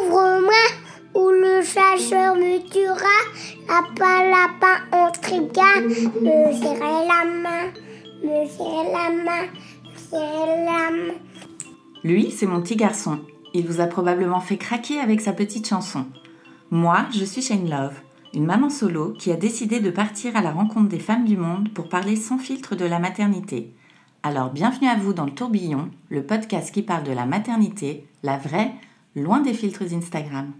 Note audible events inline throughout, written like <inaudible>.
Ouvre-moi, ou le chasseur me tuera. Lapin, lapin, on tripia. Me serrer la main, me serrer la main, me serrer la main. Lui, c'est mon petit garçon. Il vous a probablement fait craquer avec sa petite chanson. Moi, je suis Shane Love, une maman solo qui a décidé de partir à la rencontre des femmes du monde pour parler sans filtre de la maternité. Alors bienvenue à vous dans le tourbillon, le podcast qui parle de la maternité, la vraie, loin des filtres Instagram.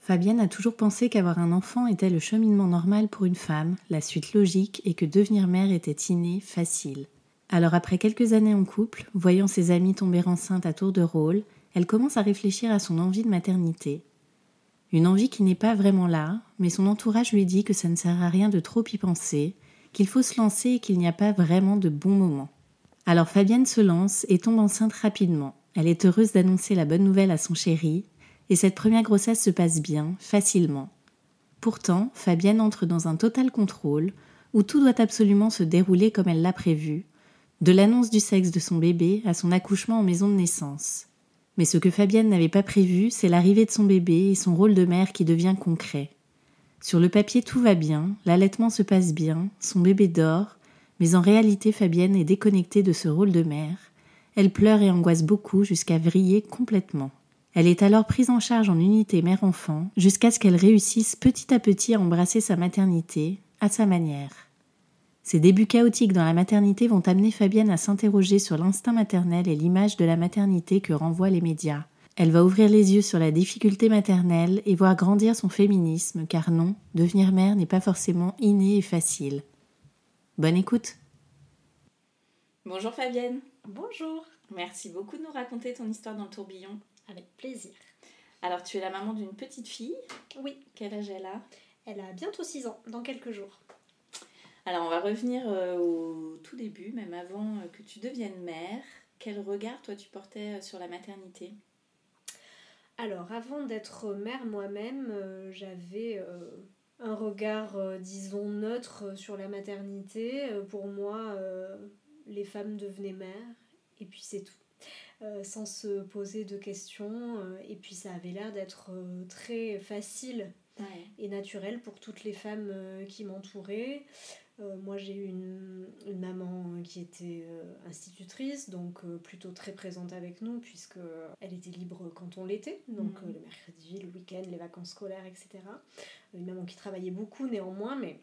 Fabienne a toujours pensé qu'avoir un enfant était le cheminement normal pour une femme, la suite logique, et que devenir mère était inné, facile. Alors après quelques années en couple, voyant ses amies tomber enceintes à tour de rôle, elle commence à réfléchir à son envie de maternité. Une envie qui n'est pas vraiment là, mais son entourage lui dit que ça ne sert à rien de trop y penser, qu'il faut se lancer et qu'il n'y a pas vraiment de bon moment. Alors Fabienne se lance et tombe enceinte rapidement. Elle est heureuse d'annoncer la bonne nouvelle à son chéri, et cette première grossesse se passe bien, facilement. Pourtant, Fabienne entre dans un total contrôle, où tout doit absolument se dérouler comme elle l'a prévu, de l'annonce du sexe de son bébé à son accouchement en maison de naissance. Mais ce que Fabienne n'avait pas prévu, c'est l'arrivée de son bébé et son rôle de mère qui devient concret. Sur le papier, tout va bien, l'allaitement se passe bien, son bébé dort, mais en réalité, Fabienne est déconnectée de ce rôle de mère. Elle pleure et angoisse beaucoup jusqu'à vriller complètement. Elle est alors prise en charge en unité mère-enfant jusqu'à ce qu'elle réussisse petit à petit à embrasser sa maternité, à sa manière. Ces débuts chaotiques dans la maternité vont amener Fabienne à s'interroger sur l'instinct maternel et l'image de la maternité que renvoient les médias. Elle va ouvrir les yeux sur la difficulté maternelle et voir grandir son féminisme, car non, devenir mère n'est pas forcément inné et facile. Bonne écoute Bonjour Fabienne Bonjour Merci beaucoup de nous raconter ton histoire dans le tourbillon. Avec plaisir. Alors tu es la maman d'une petite fille Oui. Quel âge elle a? Elle a bientôt 6 ans, dans quelques jours. Alors on va revenir euh, au tout début, même avant euh, que tu deviennes mère. Quel regard toi tu portais euh, sur la maternité? Alors avant d'être mère moi-même, j'avais un regard, disons, neutre sur la maternité. pour moi, les femmes devenaient mères et puis c'est tout. sans se poser de questions. et puis ça avait l'air d'être très facile et naturel pour toutes les femmes qui m'entouraient. Euh, moi, j'ai eu une, maman qui était euh, institutrice, donc euh, plutôt très présente avec nous, puisque elle était libre quand on l'était, donc mhm. le mercredi, le week-end, les vacances scolaires, etc. Une maman qui travaillait beaucoup néanmoins, mais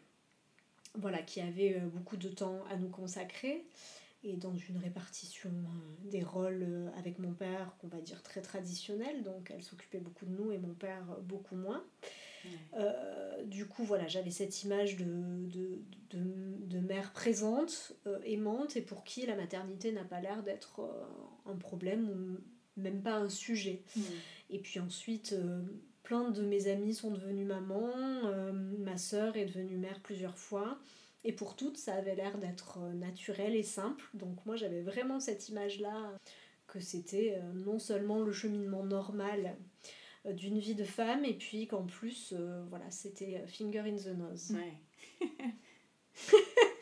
voilà, qui avait beaucoup de temps à nous consacrer et dans une répartition des rôles avec mon père, qu'on va dire très traditionnelle, donc elle s'occupait beaucoup de nous et mon père beaucoup moins. Euh, du coup, voilà, j'avais cette image de, de, de, mère présente, euh, aimante, et pour qui la maternité n'a pas l'air d'être euh, un problème ou même pas un sujet. Et puis ensuite, plein de mes amis sont devenus mamans, ma sœur est devenue mère plusieurs fois. Et pour toutes, ça avait l'air d'être naturel et simple. Donc moi, j'avais vraiment cette image-là que c'était non seulement le cheminement normal euh, d'une vie de femme et puis qu'en plus, euh, voilà, c'était euh, finger in the nose. Ouais. <laughs>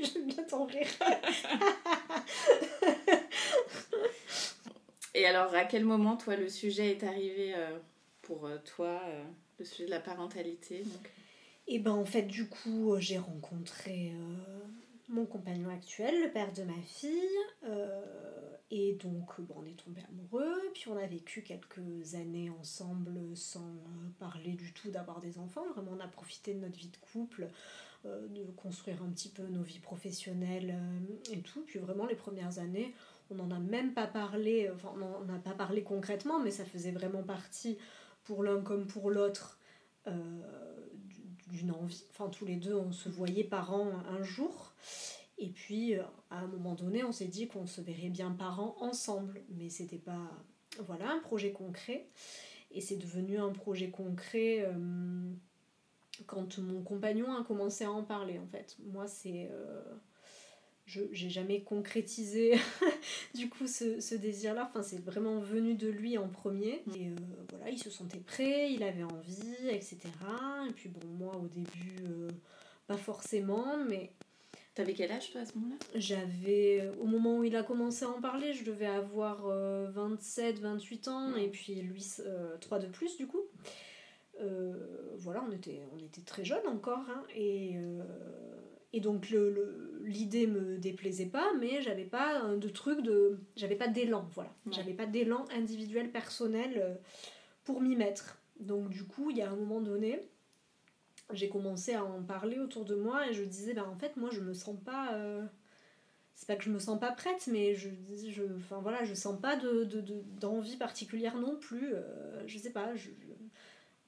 J'aime bien t'en rire. <laughs> et alors, à quel moment, toi, le sujet est arrivé pour toi, le sujet de la parentalité. Et eh ben en fait, du coup, j'ai rencontré mon compagnon actuel, le père de ma fille. Euh, et donc, bon, on est tombé amoureux. Puis on a vécu quelques années ensemble sans euh, parler du tout d'avoir des enfants. Vraiment, on a profité de notre vie de couple, euh, de construire un petit peu nos vies professionnelles et tout. Puis vraiment, les premières années, on n'en a même pas parlé. Enfin, on n'a pas parlé concrètement, mais ça faisait vraiment partie l'un comme pour l'autre d'une envie. Enfin, tous les deux, on se voyait par un jour. Et puis, euh, à un moment donné, on s'est dit qu'on se verrait bien parents ensemble. Mais c'était pas, voilà, un projet concret. Et c'est devenu un projet concret euh, quand mon compagnon a commencé à en parler, en fait. Moi, c'est... Euh, je j'ai jamais concrétisé <laughs> du coup ce, ce désir-là. Enfin, c'est vraiment venu de lui en premier. Et euh, voilà, il se sentait prêt, il avait envie, etc. Et puis bon, moi au début, euh, pas forcément, mais T'avais quel âge toi à ce moment-là? j'avais, au moment où il a commencé à en parler, je devais avoir 27, 28 ans, et puis lui, 3 de plus du coup. Euh, voilà, on était, on était très jeunes encore, hein, et, euh, et donc le, le- l'idée me déplaisait pas, mais j'avais pas euh, de truc de. J'avais pas d'élan, voilà. Ouais. J'avais pas d'élan individuel, personnel euh, pour m'y mettre. Donc du coup, il y a un moment donné, j'ai commencé à en parler autour de moi et je disais, bah en fait, moi je me sens pas. euh, c'est pas que je me sens pas prête, mais je, je, enfin, voilà, je sens pas de, de- de- d'envie particulière non plus. euh, je sais pas, je,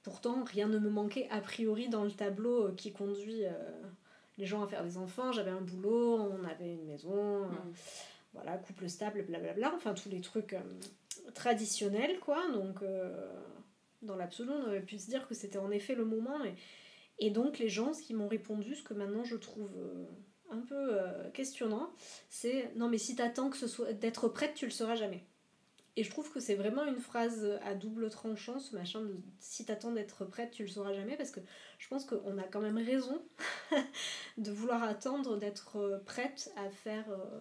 pourtant rien ne me manquait a priori dans le tableau qui conduit euh, les gens à faire des enfants. J'avais un boulot, on avait une maison, euh, Mm. voilà, couple stable, blablabla, enfin tous les trucs euh, traditionnels quoi. Donc euh, dans l'absolu, on aurait pu se dire que c'était en effet le moment. Et, et donc les gens, ce qui m'ont répondu, ce que maintenant je trouve un peu questionnant, c'est non mais si t'attends que ce soit d'être prête, tu le seras jamais. Et je trouve que c'est vraiment une phrase à double tranchant, ce machin de si t'attends d'être prête, tu le sauras jamais, parce que je pense qu'on a quand même raison <laughs> de vouloir attendre d'être euh, prête à faire euh,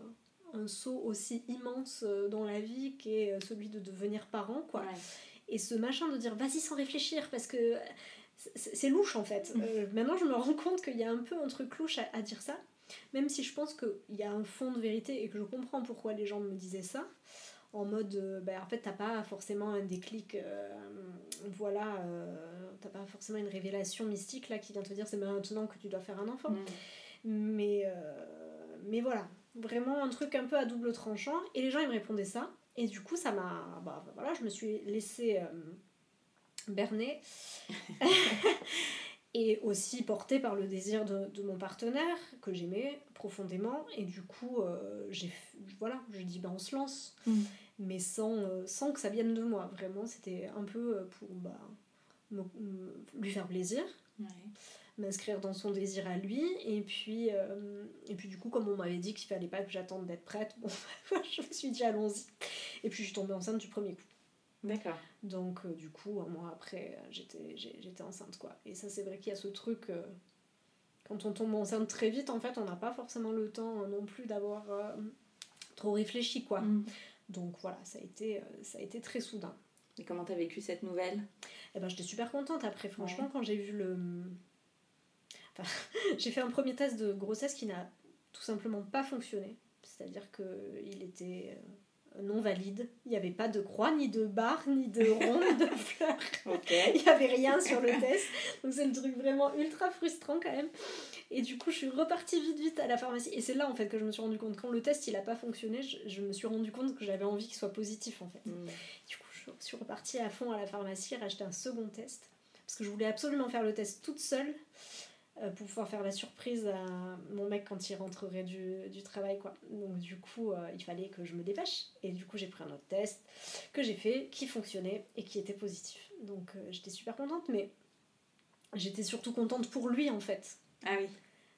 un saut aussi immense euh, dans la vie qu'est celui de devenir parent, quoi. Ouais. Et ce machin de dire vas-y sans réfléchir parce que c'est louche en fait. Mm. Euh, maintenant je me rends compte qu'il y a un peu un truc louche à, à dire ça, même si je pense qu'il y a un fond de vérité et que je comprends pourquoi les gens me disaient ça. En mode, euh, ben, en fait, t'as pas forcément un déclic, euh, voilà, euh, t'as pas forcément une révélation mystique là qui vient te dire c'est maintenant que tu dois faire un enfant. Mm. Mais, euh, mais voilà, vraiment un truc un peu à double tranchant. Et les gens, ils me répondaient ça. Et du coup, ça m'a. Bah, voilà, je me suis laissée berner. <laughs> et aussi portée par le désir de, de mon partenaire, que j'aimais profondément. Et du coup, euh, j'ai voilà, j'ai dit, bah, on se lance. Mm. Mais sans, euh, sans que ça vienne de moi. Vraiment, c'était un peu euh, pour bah, me- me- lui faire plaisir Ouais. m'inscrire dans son désir à lui et puis euh, et puis du coup comme on m'avait dit qu'il fallait pas que j'attende d'être prête <laughs> bon <laughs> je me suis dit allons-y et puis je suis tombée enceinte du premier coup D'accord. donc euh, du coup un mois après euh, j'étais enceinte quoi. Et ça c'est vrai qu'il y a ce truc euh, quand on tombe enceinte très vite en fait on n'a pas forcément le temps non plus d'avoir euh, trop réfléchi quoi. Mm. donc voilà ça a été ça a été très soudain. Et comment t'as vécu cette nouvelle? Et ben j'étais super contente. Après franchement quand j'ai vu le <laughs> enfin, j'ai fait un premier test de grossesse qui n'a tout simplement pas fonctionné. C'est à dire que il était non valide. Il n'y avait pas de croix ni de barre ni de <laughs> rond ni de fleur il n'y avait rien sur le test. Donc c'est le truc vraiment ultra frustrant quand même. Et du coup je suis repartie vite vite à la pharmacie. Et c'est là en fait que je me suis rendu compte. Quand le test il a pas fonctionné je, je me suis rendu compte que j'avais envie qu'il soit positif en fait. Mm. du coup, je suis repartie à fond à la pharmacie, racheter un second test. Parce que je voulais absolument faire le test toute seule pour pouvoir faire la surprise à mon mec quand il rentrerait du, du travail. quoi. Donc, du coup, euh, il fallait que je me dépêche. Et du coup, j'ai pris un autre test que j'ai fait, qui fonctionnait et qui était positif. Donc, euh, j'étais super contente, mais j'étais surtout contente pour lui en fait Ah oui.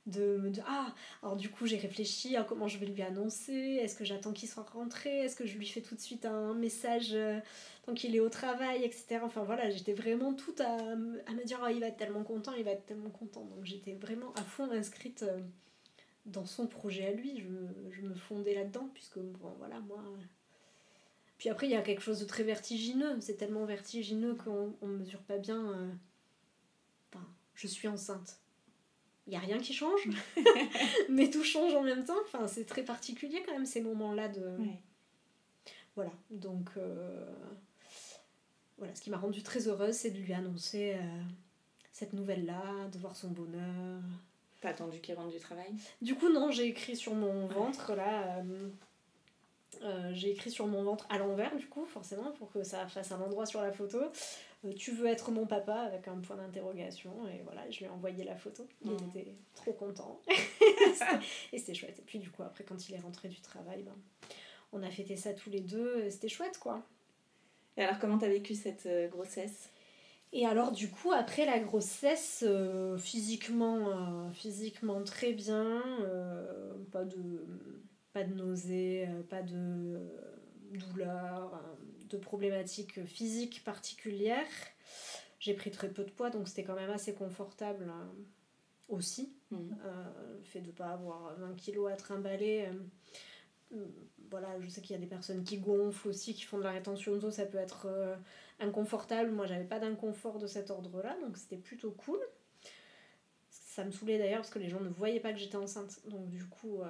De me dire ah alors du coup j'ai réfléchi à comment je vais lui annoncer est-ce que j'attends qu'il soit rentré est-ce que je lui fais tout de suite un message euh, tant qu'il est au travail etc enfin voilà j'étais vraiment toute à, à me dire oh, il va être tellement content il va être tellement content. Donc j'étais vraiment à fond inscrite euh, dans son projet à lui. Je me, fondais là-dedans puisque bon voilà moi euh, puis après il y a quelque chose de très vertigineux. C'est tellement vertigineux qu'on on mesure pas bien je suis enceinte il n'y a rien qui change, <laughs> mais tout change en même temps. Enfin, c'est très particulier quand même ces moments-là de. Ouais. Voilà, donc. euh, Voilà, ce qui m'a rendue très heureuse, c'est de lui annoncer euh, cette nouvelle-là, de voir son bonheur. T'as attendu qu'il rentre du travail? Du coup, non, j'ai écrit sur mon ventre, là. euh, euh, j'ai écrit sur mon ventre à l'envers, du coup, forcément, pour que ça fasse un endroit sur la photo. Euh, tu veux être mon papa avec un point d'interrogation. Et voilà, je lui ai envoyé la photo. Il Mhm. était trop content. <laughs> et c'était chouette. Et puis du coup, après, quand il est rentré du travail, ben, on a fêté ça tous les deux. C'était chouette, quoi. Et alors, comment t'as vécu cette euh, grossesse? Et alors, du coup, après la grossesse, physiquement, physiquement très bien, pas, de, pas de nausées, euh, pas de euh, douleurs, euh, de problématiques physiques particulières. J'ai pris très peu de poids, donc c'était quand même assez confortable aussi. Euh, le fait de ne pas avoir 20 kilos à trimballer. euh, voilà, je sais qu'il y a des personnes qui gonflent aussi, qui font de la rétention d'eau, ça peut être euh, inconfortable. Moi, j'avais pas d'inconfort de cet ordre-là, donc c'était plutôt cool. Ça me saoulait d'ailleurs parce que les gens ne voyaient pas que j'étais enceinte. Donc du coup,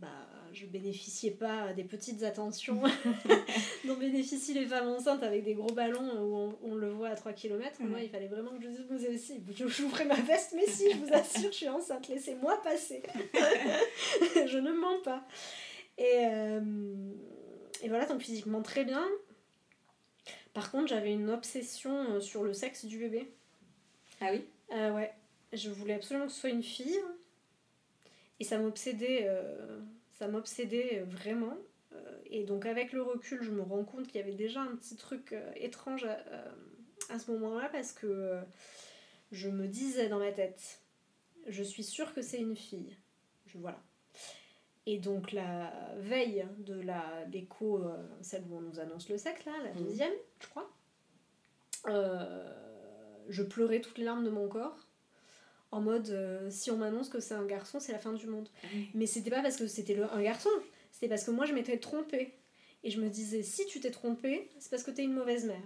bah, je bénéficiais pas des petites attentions <laughs> dont bénéficient les femmes enceintes avec des gros ballons où on, on le voit à 3 km. Moi, Ouais. il fallait vraiment que je dise, vous aussi, je j'ouvrais ma veste, mais si, je vous assure, je suis enceinte, laissez-moi passer. <laughs> je ne mens pas. Et, euh, et voilà, donc physiquement très bien. Par contre, j'avais une obsession euh, sur le sexe du bébé. Ah oui? Euh, ouais, je voulais absolument que ce soit une fille. Et ça m'obsédait, euh, ça m'obsédait vraiment. Euh, et donc avec le recul, je me rends compte qu'il y avait déjà un petit truc euh, étrange à, à ce moment-là parce que je me disais dans ma tête, je suis sûre que c'est une fille. Je, voilà. Et donc la veille de la l'écho, celle où on nous annonce le sexe, là, la Mhm. deuxième, je crois, euh, je pleurais toutes les larmes de mon corps. En mode, euh, si on m'annonce que c'est un garçon, c'est la fin du monde. Mais c'était pas parce que c'était un garçon, c'était parce que moi je m'étais trompée. Et je me disais, si tu t'es trompée, c'est parce que t'es une mauvaise mère.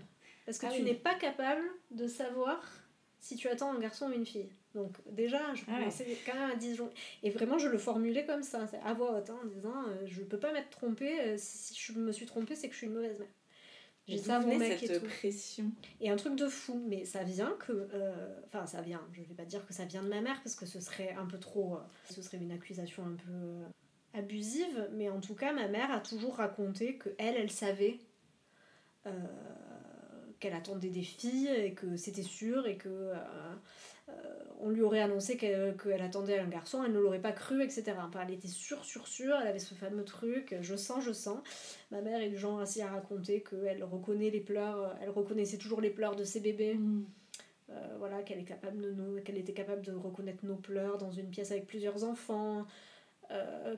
Parce que Ah tu oui. n'es pas capable de savoir si tu attends un garçon ou une fille. Donc déjà, je Ah ouais. commençais quand même à disjoncter. Et vraiment, je le formulais comme ça, à voix haute, hein, en disant, euh, je peux pas m'être trompée, euh, si je me suis trompée, c'est que je suis une mauvaise mère. J'ai Et ça mon mec et cette tout. pression Et un truc de fou, mais ça vient que. euh, Enfin, ça vient, je vais pas dire que ça vient de ma mère parce que ce serait un peu trop. euh, ce serait une accusation un peu euh, abusive, mais en tout cas, ma mère a toujours raconté que elle, elle savait euh, qu'elle attendait des filles et que c'était sûr et que. euh, euh, on lui aurait annoncé qu'elle attendait un garçon, elle ne l'aurait pas cru, etc. Enfin, elle était sûre, sûre, sûre, elle avait ce fameux truc, je sens, je sens. Ma mère est du genre ainsi à raconter qu'elle reconnaît les pleurs, elle reconnaissait toujours les pleurs de ses bébés. Euh, voilà, qu'elle est capable de nous, qu'elle était capable de reconnaître nos pleurs dans une pièce avec plusieurs enfants,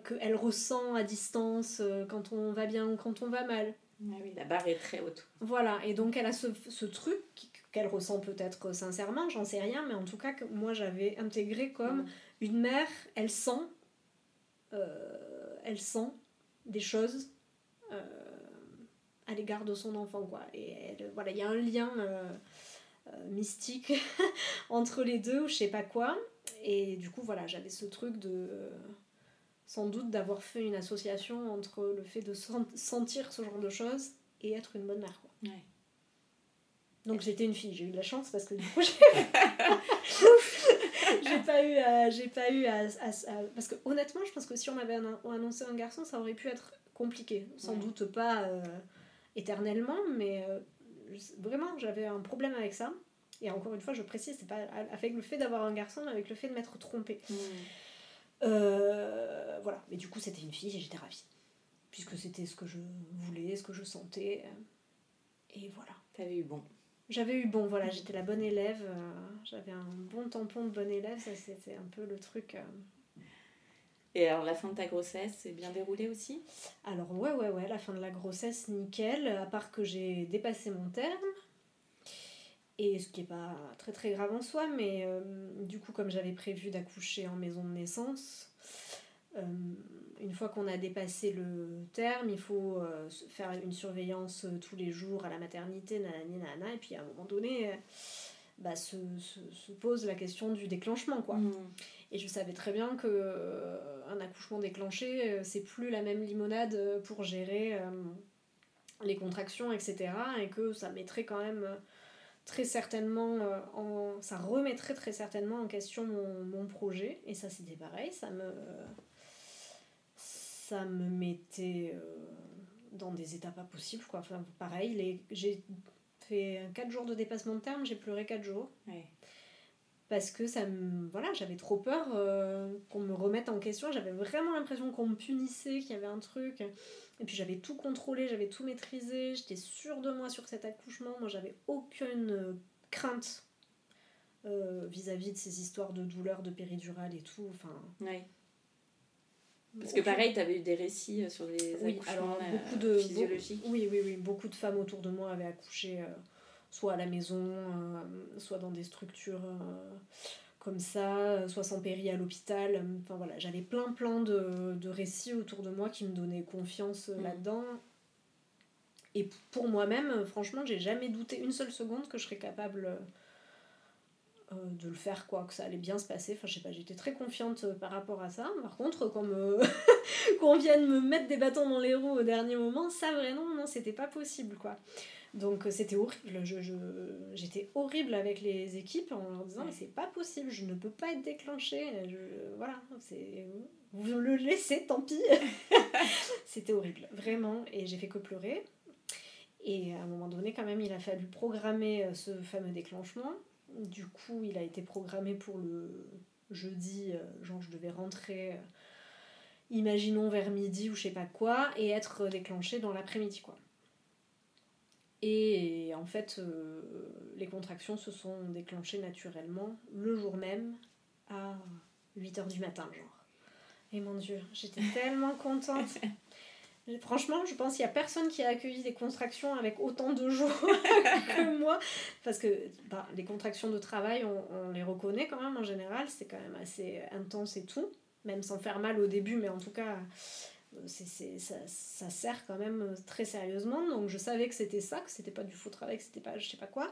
qu'elle ressent à distance quand on va bien ou quand on va mal. Ah oui, la barre est très haute. Voilà, et donc elle a ce, ce truc qu'elle ressent peut-être sincèrement, j'en sais rien, mais en tout cas que moi j'avais intégré comme Mm. une mère, elle sent, euh, elle sent des choses euh, à l'égard de son enfant, quoi. Et elle- voilà, il y a un lien euh, mystique <laughs> entre les deux, ou je sais pas quoi. Et du coup, voilà, j'avais ce truc de sans doute d'avoir fait une association entre le fait de sen- sentir ce genre de choses et être une bonne mère. Quoi. Ouais. Donc j'étais une fille, j'ai eu de la chance parce que du coup <laughs> j'ai pas eu à, j'ai pas eu à, à- à- parce que honnêtement je pense que si on m'avait annon- annoncé un garçon ça aurait pu être compliqué sans Ouais. doute pas euh, éternellement mais euh, vraiment j'avais un problème avec ça et encore une fois je précise c'est pas avec le fait d'avoir un garçon mais avec le fait de m'être trompée euh, voilà, mais du coup c'était une fille et j'étais ravie. Puisque c'était ce que je voulais, ce que je sentais. Et voilà. T'avais eu bon. J'avais eu bon, voilà, j'étais la bonne élève. euh, J'avais un bon tampon de bonne élève, ça c'était un peu le truc. euh. Et alors, la fin de ta grossesse s'est bien déroulée aussi? Alors ouais, ouais, ouais, la fin de la grossesse, nickel. À part que j'ai dépassé mon terme. Et ce qui est pas très très grave en soi, mais euh, du coup, comme j'avais prévu d'accoucher en maison de naissance, euh, une fois qu'on a dépassé le terme, il faut euh, faire une surveillance tous les jours à la maternité, nanani, nanana, et puis à un moment donné, bah, se, se- se pose la question du déclenchement, quoi. Et je savais très bien que euh, un accouchement déclenché, c'est plus la même limonade pour gérer euh, les contractions, etc. Et que ça mettrait quand même très certainement euh. Ça remettrait très certainement en question mon, projet. Et ça, c'était pareil. Ça me. Ça me mettait euh, dans des états pas possibles, quoi. Enfin, pareil, j'ai fait 4 jours de dépassement de terme, j'ai pleuré 4 jours. Parce que ça me voilà j'avais trop peur euh, qu'on me remette en question j'avais vraiment l'impression qu'on me punissait qu'il y avait un truc et puis j'avais tout contrôlé j'avais tout maîtrisé j'étais sûre de moi sur cet accouchement moi j'avais aucune crainte euh, vis-à-vis de ces histoires de douleur de péridurale et tout enfin ouais. Parce que pareil, tu avais eu des récits sur les oui, accouchements alors, beaucoup de, physiologiques. oui, oui, oui. Beaucoup de femmes autour de moi avaient accouché soit à la maison, euh, soit dans des structures euh, comme ça, euh, soit sans péri à l'hôpital. Enfin voilà, j'avais plein plein de, de, récits autour de moi qui me donnaient confiance mm. là-dedans. Et pour moi-même, franchement, j'ai jamais douté une seule seconde que je serais capable de le faire, quoi, que ça allait bien se passer. Enfin, je sais pas, j'étais très confiante par rapport à ça. Par contre, quand <laughs> qu'on vienne me mettre des bâtons dans les roues au dernier moment, ça vraiment, non, c'était pas possible, quoi. Donc euh, c'était horrible. Je, j'étais horrible avec les équipes en leur disant mais c'est pas possible, je ne peux pas être déclenchée. voilà, c'est vous le laissez, tant pis. <laughs> c'était horrible, vraiment. Et j'ai fait que pleurer. Et à un moment donné, quand même, il a fallu programmer euh, ce fameux déclenchement. Du coup, il a été programmé pour le jeudi, euh, genre je devais rentrer, imaginons vers midi ou je sais pas quoi, et être déclenché dans l'après-midi, quoi. Et en fait, euh, les contractions se sont déclenchées naturellement le jour même à 8h du matin, genre. Et mon Dieu, j'étais <laughs> tellement contente. Franchement, je pense qu'il n'y a personne qui a accueilli des contractions avec autant de joie <laughs> que moi. Parce que bah, les contractions de travail, on, on, les reconnaît quand même en général. C'est quand même assez intense et tout. Même sans faire mal au début, mais en tout cas, c'est, ça, ça, sert quand même euh, très sérieusement. Donc je savais que c'était ça, que c'était pas du faux travail, que c'était pas je sais pas quoi.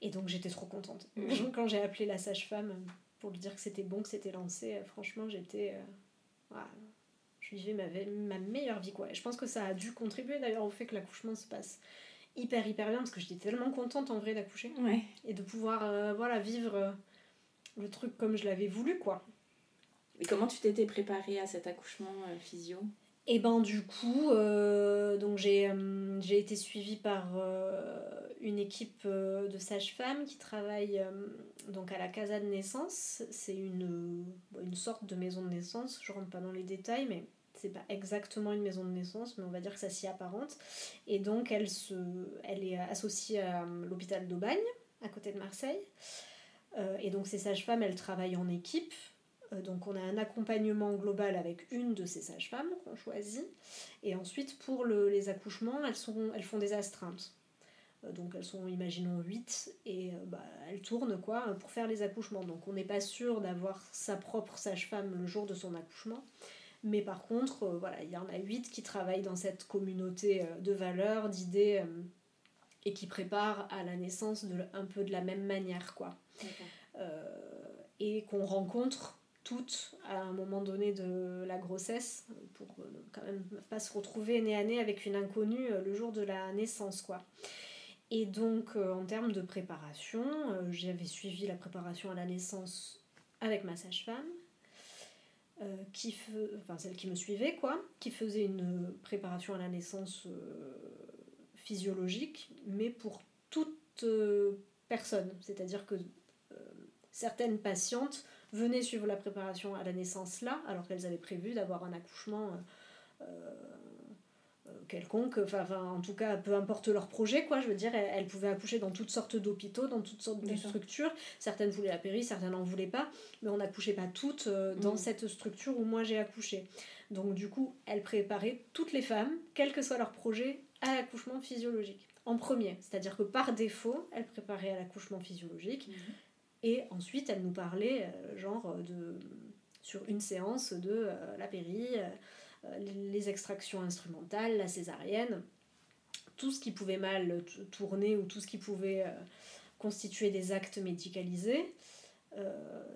Et donc j'étais trop contente. <laughs> Quand j'ai appelé la sage-femme pour lui dire que c'était bon, que c'était lancé, euh, franchement j'étais. Euh, je vivais ma, ma meilleure vie quoi. Et je pense que ça a dû contribuer d'ailleurs au fait que l'accouchement se passe hyper hyper bien parce que j'étais tellement contente en vrai d'accoucher. Et de pouvoir voilà, vivre le truc comme je l'avais voulu quoi. Et comment tu t'étais préparée à cet accouchement physio? Et ben du coup, euh, euh, j'ai été suivie par euh, une équipe de sages-femmes qui travaille donc à la Casa de naissance. C'est une, une sorte de maison de naissance, je rentre pas dans les détails, mais c'est pas exactement une maison de naissance, mais on va dire que ça s'y apparente. Et donc elle, se, elle est associée à l'hôpital d'Aubagne, à côté de Marseille. et donc ces sages-femmes, elles travaillent en équipe. Euh, donc on a un accompagnement global avec une de ces sages-femmes qu'on choisit. Et ensuite, pour les accouchements, elles, sont, elles font des astreintes. Euh, donc elles sont, imaginons, 8 et euh, bah, elles tournent quoi pour faire les accouchements. Donc on n'est pas sûr d'avoir sa propre sage-femme le jour de son accouchement. Mais par contre, voilà, il y en a 8 qui travaillent dans cette communauté de valeurs, d'idées et qui préparent à la naissance de, un peu de la même manière. quoi. et qu'on rencontre toutes à un moment donné de la grossesse pour euh, quand même pas se retrouver nez à nez avec une inconnue euh, le jour de la naissance quoi. Et donc euh, en termes de préparation, j'avais suivi la préparation à la naissance avec ma sage-femme, qui enfin celle qui me suivait quoi, qui faisait une préparation à la naissance physiologique, mais pour toute personne. C'est-à-dire que certaines patientes venaient suivre la préparation à la naissance là, alors qu'elles avaient prévu d'avoir un accouchement euh, euh, quelconque, enfin, en tout cas, peu importe leur projet, quoi, je veux dire, elles, pouvaient accoucher dans toutes sortes d'hôpitaux, dans toutes sortes de structures. Certaines voulaient la péri, certaines n'en voulaient pas, mais on n'accouchait pas toutes euh, dans mm. cette structure où moi j'ai accouché. Donc du coup, elles préparaient toutes les femmes, quel que soit leur projet, à l'accouchement physiologique. En premier, c'est-à-dire que par défaut, elles préparaient à l'accouchement physiologique. Mm. Et ensuite, elle nous parlait, euh, genre, de, sur une séance de euh, la péri, euh, les extractions instrumentales, la césarienne, tout ce qui pouvait mal tourner ou tout ce qui pouvait constituer des actes médicalisés.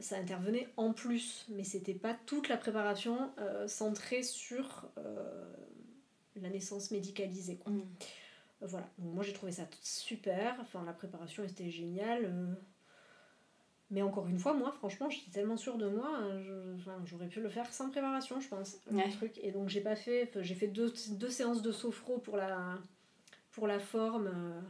ça intervenait en plus, mais c'était pas toute la préparation centrée sur la naissance médicalisée. Quoi. Mmh. voilà, moi j'ai trouvé ça super, enfin la préparation était géniale. Mais encore une fois, moi, franchement, j'étais tellement sûre de moi, euh, j'aurais pu le faire sans préparation, je pense. truc. Et donc, j'ai pas fait. J'ai fait deux, deux, séances de sophro pour la, pour la forme. Euh,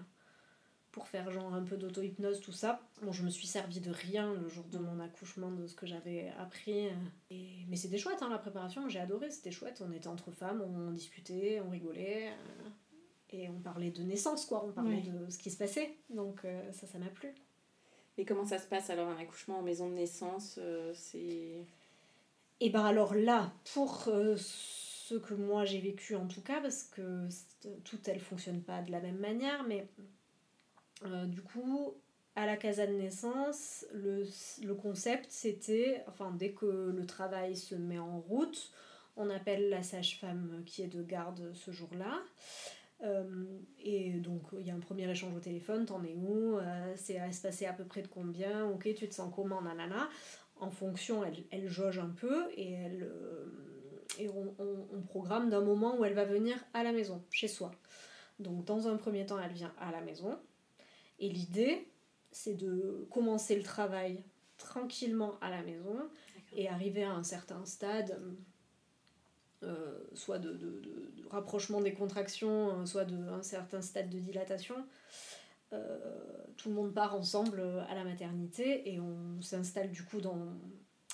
pour faire genre un peu d'auto-hypnose, tout ça. Bon, je me suis servi de rien le jour de mon accouchement, de ce que j'avais appris. Et... Mais c'était chouette, hein, la préparation, j'ai adoré, c'était chouette. On était entre femmes, on discutait, on rigolait. Euh, et on parlait de naissance, quoi. On parlait de ce qui se passait. Donc euh, ça, ça m'a plu. Et comment ça se passe alors un accouchement en maison de naissance euh, C'est. Et eh ben alors là, pour ce que moi j'ai vécu en tout cas, parce que tout elle fonctionne pas de la même manière, mais euh, du coup, à la casa de naissance, le, le concept c'était, enfin dès que le travail se met en route, on appelle la sage-femme qui est de garde ce jour-là. Euh, et donc il y a un premier échange au téléphone, t'en es où euh, C'est à se passer à peu près de combien Ok, tu te sens comment Nanana. En fonction, elle, elle jauge un peu et, elle, et on, on, on programme d'un moment où elle va venir à la maison, chez soi. Donc dans un premier temps, elle vient à la maison. Et l'idée, c'est de commencer le travail tranquillement à la maison et arriver à un certain stade, euh, soit de, de, de, rapprochement des contractions, euh, soit d'un certain stade de dilatation. Euh, tout le monde part ensemble à la maternité et on s'installe du coup dans,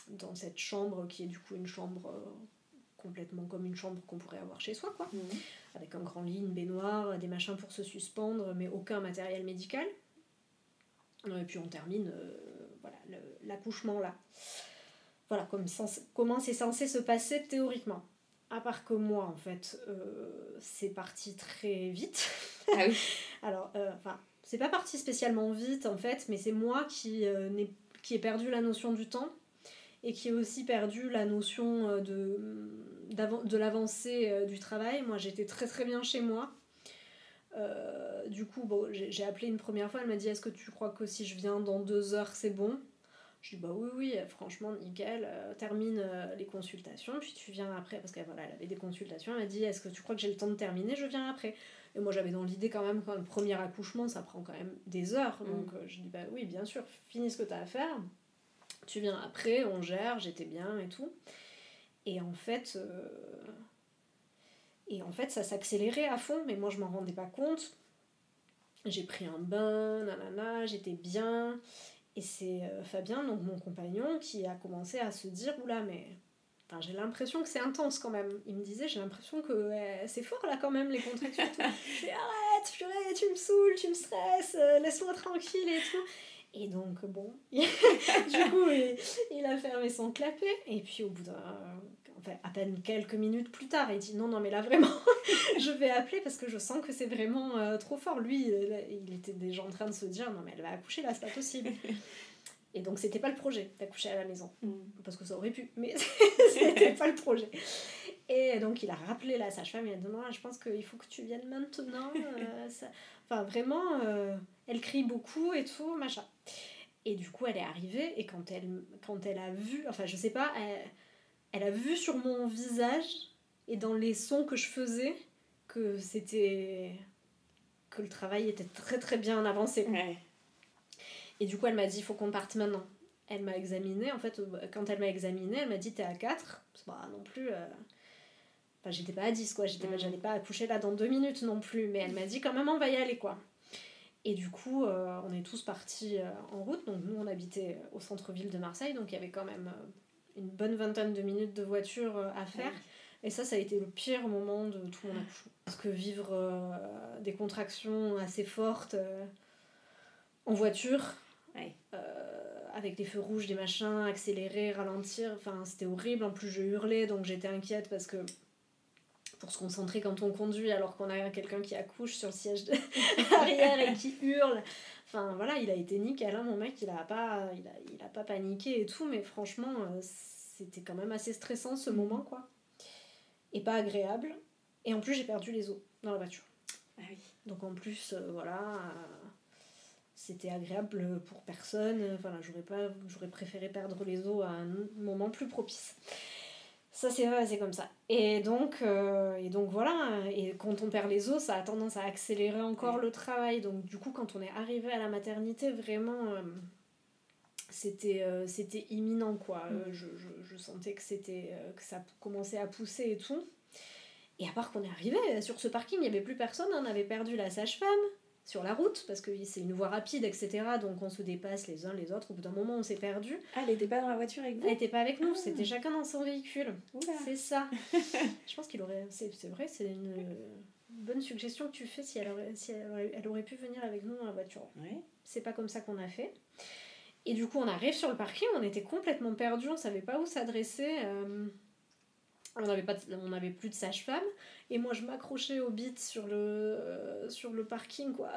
dans cette chambre qui est du coup une chambre complètement comme une chambre qu'on pourrait avoir chez soi, quoi. Mhm. Avec un grand lit, une baignoire, des machins pour se suspendre, mais aucun matériel médical. Et puis on termine euh, voilà, l'accouchement là. Voilà comme comment c'est censé se passer théoriquement. À part que moi, en fait, euh, c'est parti très vite. Ah oui. <laughs> Alors, euh, enfin, c'est pas parti spécialement vite en fait, mais c'est moi qui, qui ai perdu la notion du temps et qui ai aussi perdu la notion de, de l'avancée du travail. Moi, j'étais très très bien chez moi. Euh, du coup, bon, j'ai appelé une première fois, elle m'a dit Est-ce que tu crois que si je viens dans deux heures, c'est bon? Je dis Bah oui, oui, franchement, nickel, euh, termine euh, les consultations, puis tu viens après, parce qu'elle voilà, elle avait des consultations, elle m'a dit Est-ce que tu crois que j'ai le temps de terminer Je viens après. Et moi, j'avais dans l'idée quand même, quand le premier accouchement, ça prend quand même des heures, mm. donc je dis Bah oui, bien sûr, finis ce que tu as à faire, tu viens après, on gère, j'étais bien et tout. Et en fait. Et en fait, ça s'accélérait à fond, mais moi je m'en rendais pas compte. J'ai pris un bain, nanana, j'étais bien. Et c'est euh, Fabien, donc mon compagnon, qui a commencé à se dire Oula, mais Enfin, j'ai l'impression que c'est intense quand même. Il me disait, j'ai l'impression que c'est fort là quand même les contractions. <laughs> je dis arrête, purée, tu me saoules, tu me stresses, euh, laisse-moi tranquille et tout. Et donc bon, <laughs> du coup il, il, a fermé son clapet et puis au bout d'un enfin, à peine quelques minutes plus tard, il dit non, non, mais là vraiment, <laughs> je vais appeler parce que je sens que c'est vraiment euh, trop fort. Lui, il, était déjà en train de se dire non, mais elle va accoucher là, c'est pas possible. <laughs> Et donc, c'était pas le projet d'accoucher à la maison. Mm. Parce que ça aurait pu, mais <laughs> c'était pas le projet. Et donc, il a rappelé la sage-femme, il a dit non, je pense qu'il faut que tu viennes maintenant. Euh, enfin, vraiment, euh, elle crie beaucoup et tout, machin. Et du coup, elle est arrivée, et quand elle, quand elle a vu, enfin, je sais pas, elle, elle a vu sur mon visage et dans les sons que je faisais que c'était que le travail était très très bien avancé. Et du coup, elle m'a dit il faut qu'on parte maintenant. Elle m'a examiné, en fait, quand elle m'a examiné, elle m'a dit t'es à 4. Bah, non plus. Euh, enfin, j'étais pas à 10, quoi. J'étais, J'allais pas accoucher là dans deux minutes non plus. Mais elle m'a dit quand même, on va y aller, quoi. Et du coup, euh, on est tous partis euh, en route. Donc, nous, on habitait au centre-ville de Marseille. Donc, il y avait quand même une bonne vingtaine de minutes de voiture euh, à faire. Et ça, ça a été le pire moment de tout mon accouchement. Parce que vivre euh, des contractions assez fortes euh, en voiture, avec des feux rouges, des machins, accélérer, ralentir, enfin c'était horrible. En plus, je hurlais, donc j'étais inquiète parce que pour se concentrer quand on conduit alors qu'on a quelqu'un qui accouche sur le siège de <laughs> arrière et qui hurle. Enfin voilà, il a été nickel, hein, mon mec, il a, pas, il, a, il a pas paniqué et tout, mais franchement, euh, c'était quand même assez stressant ce moment, quoi. Et pas agréable. Et en plus, j'ai perdu les os dans la voiture. Ah oui. Donc en plus, euh, voilà, euh, c'était agréable pour personne. Voilà, j'aurais pas, j'aurais préféré perdre les os à un moment plus propice. Ça, c'est vrai, c'est comme ça. Et donc, euh, et donc voilà, et quand on perd les os, ça a tendance à accélérer encore le travail. Donc du coup, quand on est arrivé à la maternité, vraiment, euh, c'était euh, c'était imminent, quoi. Mm. Je, je, je, sentais que, c'était que ça commençait à pousser et tout. Et à part qu'on est arrivé sur ce parking, il n'y avait plus personne, on avait perdu la sage-femme, sur la route, parce que c'est une voie rapide, etc. Donc on se dépasse les uns les autres. Au bout d'un moment, on s'est perdu. Ah, elle n'était pas dans la voiture avec vous Elle n'était pas avec nous, ah. c'était chacun dans son véhicule. C'est ça. <laughs> Je pense qu'il aurait. C'est vrai, c'est une bonne suggestion que tu fais si elle aurait, si elle aurait, pu venir avec nous dans la voiture. C'est pas comme ça qu'on a fait. Et du coup, on arrive sur le parking, on était complètement perdus, on savait pas où s'adresser. Euh, on n'avait plus de sage-femme et moi je m'accrochais au bit sur le euh, sur le parking quoi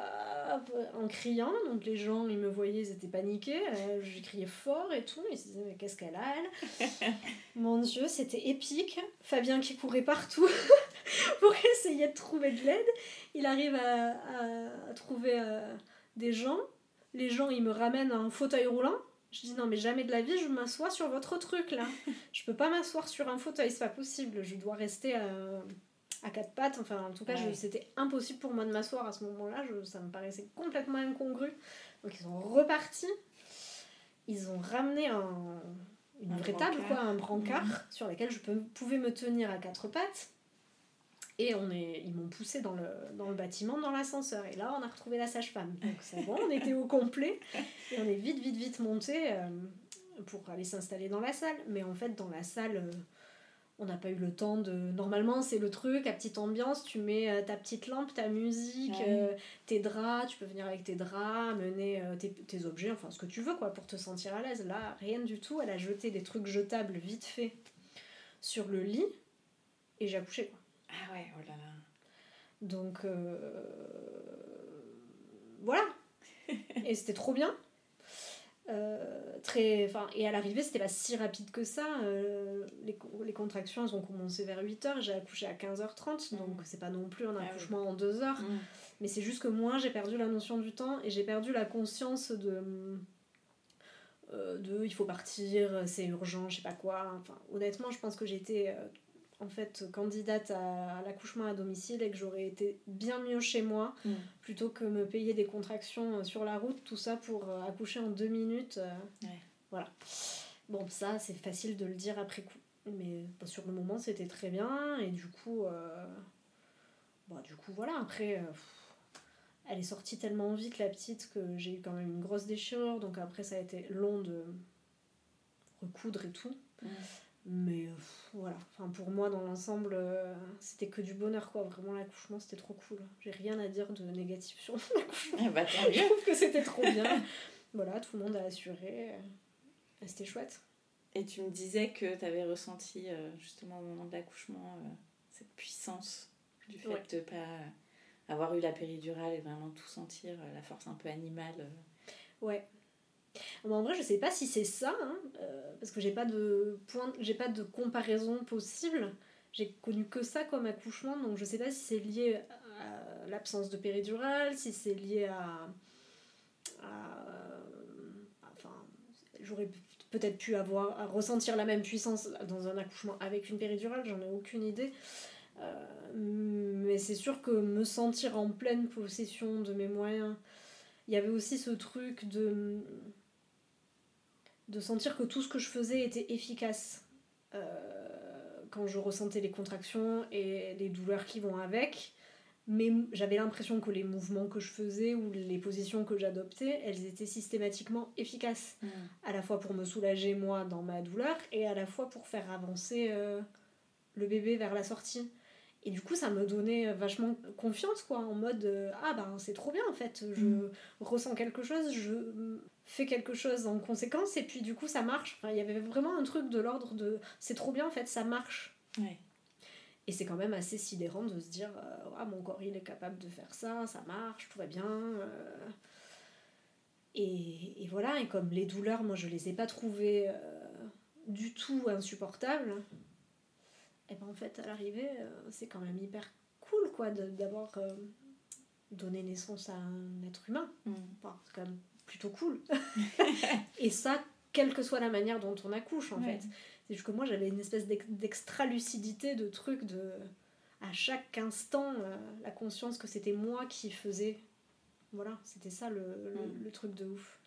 en criant. Donc les gens ils me voyaient ils étaient paniqués. Euh, j'ai crié fort et tout. Ils se disaient mais qu'est-ce qu'elle a elle <laughs> mon dieu c'était épique. Fabien qui courait partout <laughs> pour essayer de trouver de l'aide. Il arrive à, à, trouver euh, des gens. Les gens ils me ramènent un fauteuil roulant. Je dis non mais jamais de la vie je m'assois sur votre truc là. <laughs> je peux pas m'asseoir sur un fauteuil, c'est pas possible. Je dois rester à, quatre pattes. Enfin en tout cas c'était impossible pour moi de m'asseoir à ce moment-là. Ça me paraissait complètement incongru. Donc ils sont repartis. Ils ont ramené un, une vraie table, quoi, un brancard mhm. sur lequel je pouvais me tenir à quatre pattes. Et on est, ils m'ont poussé dans le, dans le bâtiment, dans l'ascenseur. Et là, on a retrouvé la sage-femme. Donc c'est bon, on était au complet. Et on est vite, vite, vite monté euh, pour aller s'installer dans la salle. Mais en fait, dans la salle, euh, on n'a pas eu le temps de... Normalement, c'est le truc, à petite ambiance, tu mets euh, ta petite lampe, ta musique, tes draps, tu peux venir avec tes draps, mener tes, tes, objets, enfin ce que tu veux, quoi, pour te sentir à l'aise. Là, rien du tout. Elle a jeté des trucs jetables vite fait sur le lit. Et j'ai accouché, quoi. Ah ouais, oh là là. Donc, euh, voilà. <laughs> et c'était trop bien. Euh, très, et à l'arrivée, c'était pas si rapide que ça. Euh, les, les, contractions, elles ont commencé vers 8h, j'ai accouché à 15h30, donc mm. c'est pas non plus un ah accouchement en 2 heures. Mm. Mais c'est juste que moi, j'ai perdu la notion du temps et j'ai perdu la conscience de. de il faut partir, c'est urgent, je sais pas quoi. Enfin, honnêtement, je pense que j'étais en fait candidate à, l'accouchement à domicile et que j'aurais été bien mieux chez moi mm. plutôt que me payer des contractions euh, sur la route, tout ça pour euh, accoucher en deux minutes. Euh, voilà. Bon, ça, c'est facile de le dire après coup. Mais bah, sur le moment, c'était très bien. Et du coup, bah, du coup voilà. Après, elle est sortie tellement vite, la petite, que j'ai eu quand même une grosse déchirure. Donc après, ça a été long de recoudre et tout. Mm. Mais voilà, enfin, pour moi, dans l'ensemble, euh, c'était que du bonheur, quoi. Vraiment, l'accouchement, c'était trop cool. J'ai rien à dire de négatif sur l'accouchement. Eh bah, <laughs> je trouve que c'était trop bien. <laughs> voilà, tout le monde a assuré. C'était chouette. Et tu me disais que tu avais ressenti, euh, justement, au moment de l'accouchement, euh, cette puissance du fait de ne pas avoir eu la péridurale et vraiment tout sentir, la force un peu animale. Ouais, en vrai, je sais pas si c'est ça, hein, euh, parce que j'ai pas de point, j'ai pas de comparaison possible. J'ai connu que ça comme accouchement, donc je sais pas si c'est lié à l'absence de péridurale, si c'est lié à, enfin, j'aurais peut-être pu avoir à ressentir la même puissance dans un accouchement avec une péridurale, j'en ai aucune idée. Euh, mais c'est sûr que me sentir en pleine possession de mes moyens, il y avait aussi ce truc de de sentir que tout ce que je faisais était efficace euh, quand je ressentais les contractions et les douleurs qui vont avec. Mais j'avais l'impression que les mouvements que je faisais ou les positions que j'adoptais, elles étaient systématiquement efficaces. Mm. À la fois pour me soulager moi dans ma douleur et à la fois pour faire avancer euh, le bébé vers la sortie. Et du coup, ça me donnait vachement confiance, quoi, en mode euh, Ah ben c'est trop bien en fait, je mm. ressens quelque chose, je fais quelque chose en conséquence, et puis du coup ça marche. il y avait vraiment un truc de l'ordre de C'est trop bien en fait, ça marche. Et c'est quand même assez sidérant de se dire euh, Ah, mon corps il est capable de faire ça, ça marche, tout va bien. Euh. Et, et, voilà, et comme les douleurs, moi je les ai pas trouvées du tout insupportables et ben en fait à l'arrivée euh, c'est quand même hyper cool quoi d'avoir euh, donné naissance à un être humain mm. c'est quand même plutôt cool. <laughs> Et ça quelle que soit la manière dont on accouche en fait. C'est juste que moi j'avais une espèce d'extra lucidité de truc de à chaque instant euh, la conscience que c'était moi qui faisais. Voilà c'était ça le, le, mm. truc de ouf.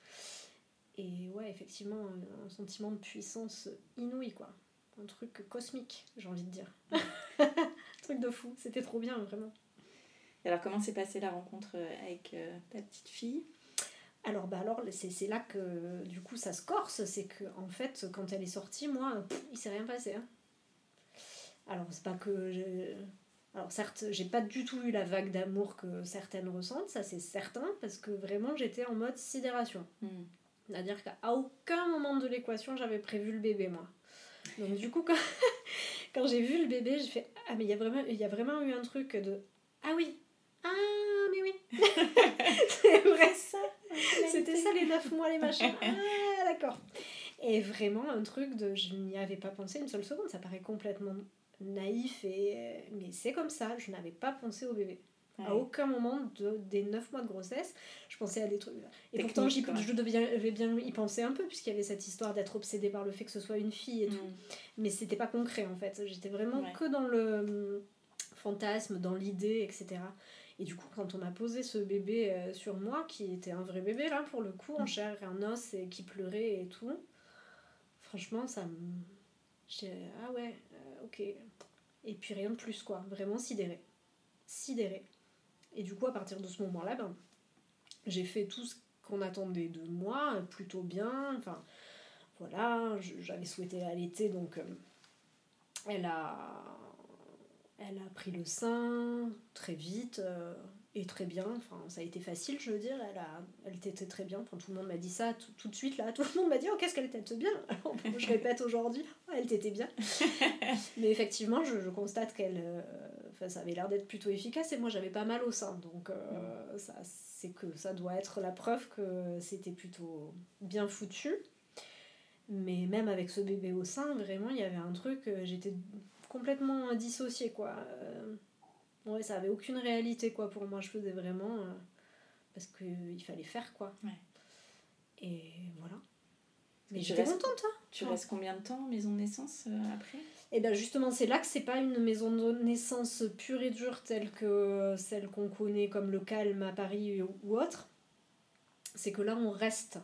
Et ouais effectivement un sentiment de puissance inouï quoi. Un truc cosmique, j'ai envie de dire. un <laughs> truc de fou, c'était trop bien, vraiment. Et alors, comment s'est passée la rencontre avec ta petite fille? Alors, bah alors c'est là que du coup ça se corse, c'est que en fait quand elle est sortie, moi, il s'est rien passé. Hein. Alors c'est pas que alors certes, j'ai pas du tout eu la vague d'amour que certaines ressentent, ça c'est certain, parce que vraiment j'étais en mode sidération. Hmm. C'est-à-dire qu'à aucun moment de l'équation j'avais prévu le bébé moi. Donc du coup quand, <laughs> quand j'ai vu le bébé, j'ai fait ah mais il y a vraiment il y a vraiment eu un truc de ah oui ah mais oui <laughs> c'est vrai ça c'était ça les 9 mois les machins. <laughs> Ah d'accord. Et vraiment un truc de je n'y avais pas pensé une seule seconde. Ça paraît complètement naïf et mais c'est comme ça. Je n'avais pas pensé au bébé. À aucun moment de, des 9 mois de grossesse je pensais à des trucs. Et pourtant je devais bien y penser un peu puisqu'il y avait cette histoire d'être obsédée par le fait que ce soit une fille et tout. Mm. mais c'était pas concret en fait. J'étais vraiment que dans le hum, fantasme dans l'idée etc et du coup, quand on a posé ce bébé euh, sur moi, qui était un vrai bébé là pour le coup, en mm. chair et en os, et qui pleurait et tout, franchement, ça me. Ah ouais, euh, ok. Et puis rien de plus, quoi. Vraiment sidéré. Sidéré. Et du coup, à partir de ce moment-là, ben, j'ai fait tout ce qu'on attendait de moi, plutôt bien. Enfin, voilà, j'avais souhaité allaiter, donc euh, elle a elle a pris le sein très vite euh, et très bien. Enfin, ça a été facile, je veux dire. Elle, a, elle était très bien. Enfin, tout le monde m'a dit ça tout, de suite. Là, tout le monde m'a dit Oh, qu'est-ce qu'elle tête bien <laughs> Je répète aujourd'hui oh, Elle t'était bien. <laughs> Mais effectivement, je, constate qu'elle. Euh, enfin, ça avait l'air d'être plutôt efficace et moi, j'avais pas mal au sein. Donc, euh, ça, c'est que ça doit être la preuve que c'était plutôt bien foutu. Mais même avec ce bébé au sein, vraiment, il y avait un truc. J'étais complètement dissocié quoi. Euh, ouais, ça avait aucune réalité quoi pour moi. Je faisais vraiment euh, parce qu'il fallait faire quoi. Et voilà. Mais j'étais contente, hein. Tu restes combien de temps en maison de naissance euh, après? Et eh bien justement, c'est là que c'est pas une maison de naissance pure et dure telle que celle qu'on connaît comme le Calme à Paris ou autre. C'est que là, on reste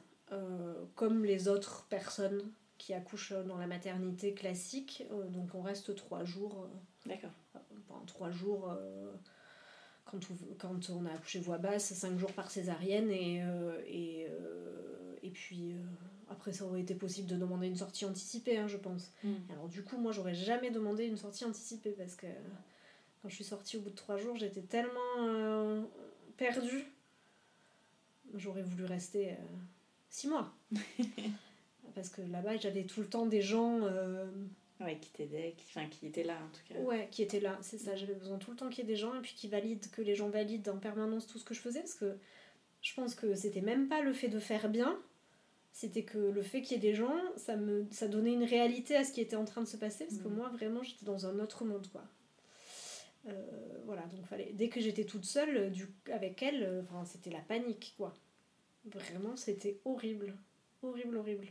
comme les autres personnes qui accouche dans la maternité classique. Euh, donc on reste trois jours. Euh, D'accord. Pendant trois jours euh, quand on, quand on a accouché voix basse, cinq jours par césarienne et, et, et puis après ça aurait été possible de demander une sortie anticipée, hein, je pense. Hmm. Alors du coup, moi j'aurais jamais demandé une sortie anticipée parce que quand je suis sortie au bout de trois jours, j'étais tellement perdue. J'aurais voulu rester six mois. <laughs> parce que là-bas j'avais tout le temps des gens euh, ouais qui t'aidaient qui enfin qui étaient là en tout cas. Ouais qui étaient là c'est ça. J'avais besoin tout le temps qu'il y ait des gens et puis qui valident que les gens valident en permanence tout ce que je faisais parce que je pense que c'était même pas le fait de faire bien c'était que le fait qu'il y ait des gens ça me ça donnait une réalité à ce qui était en train de se passer parce que mm. moi vraiment j'étais dans un autre monde quoi. Euh, voilà donc fallait dès que j'étais toute seule du avec elle euh, enfin c'était la panique quoi. Vraiment c'était horrible. Horrible horrible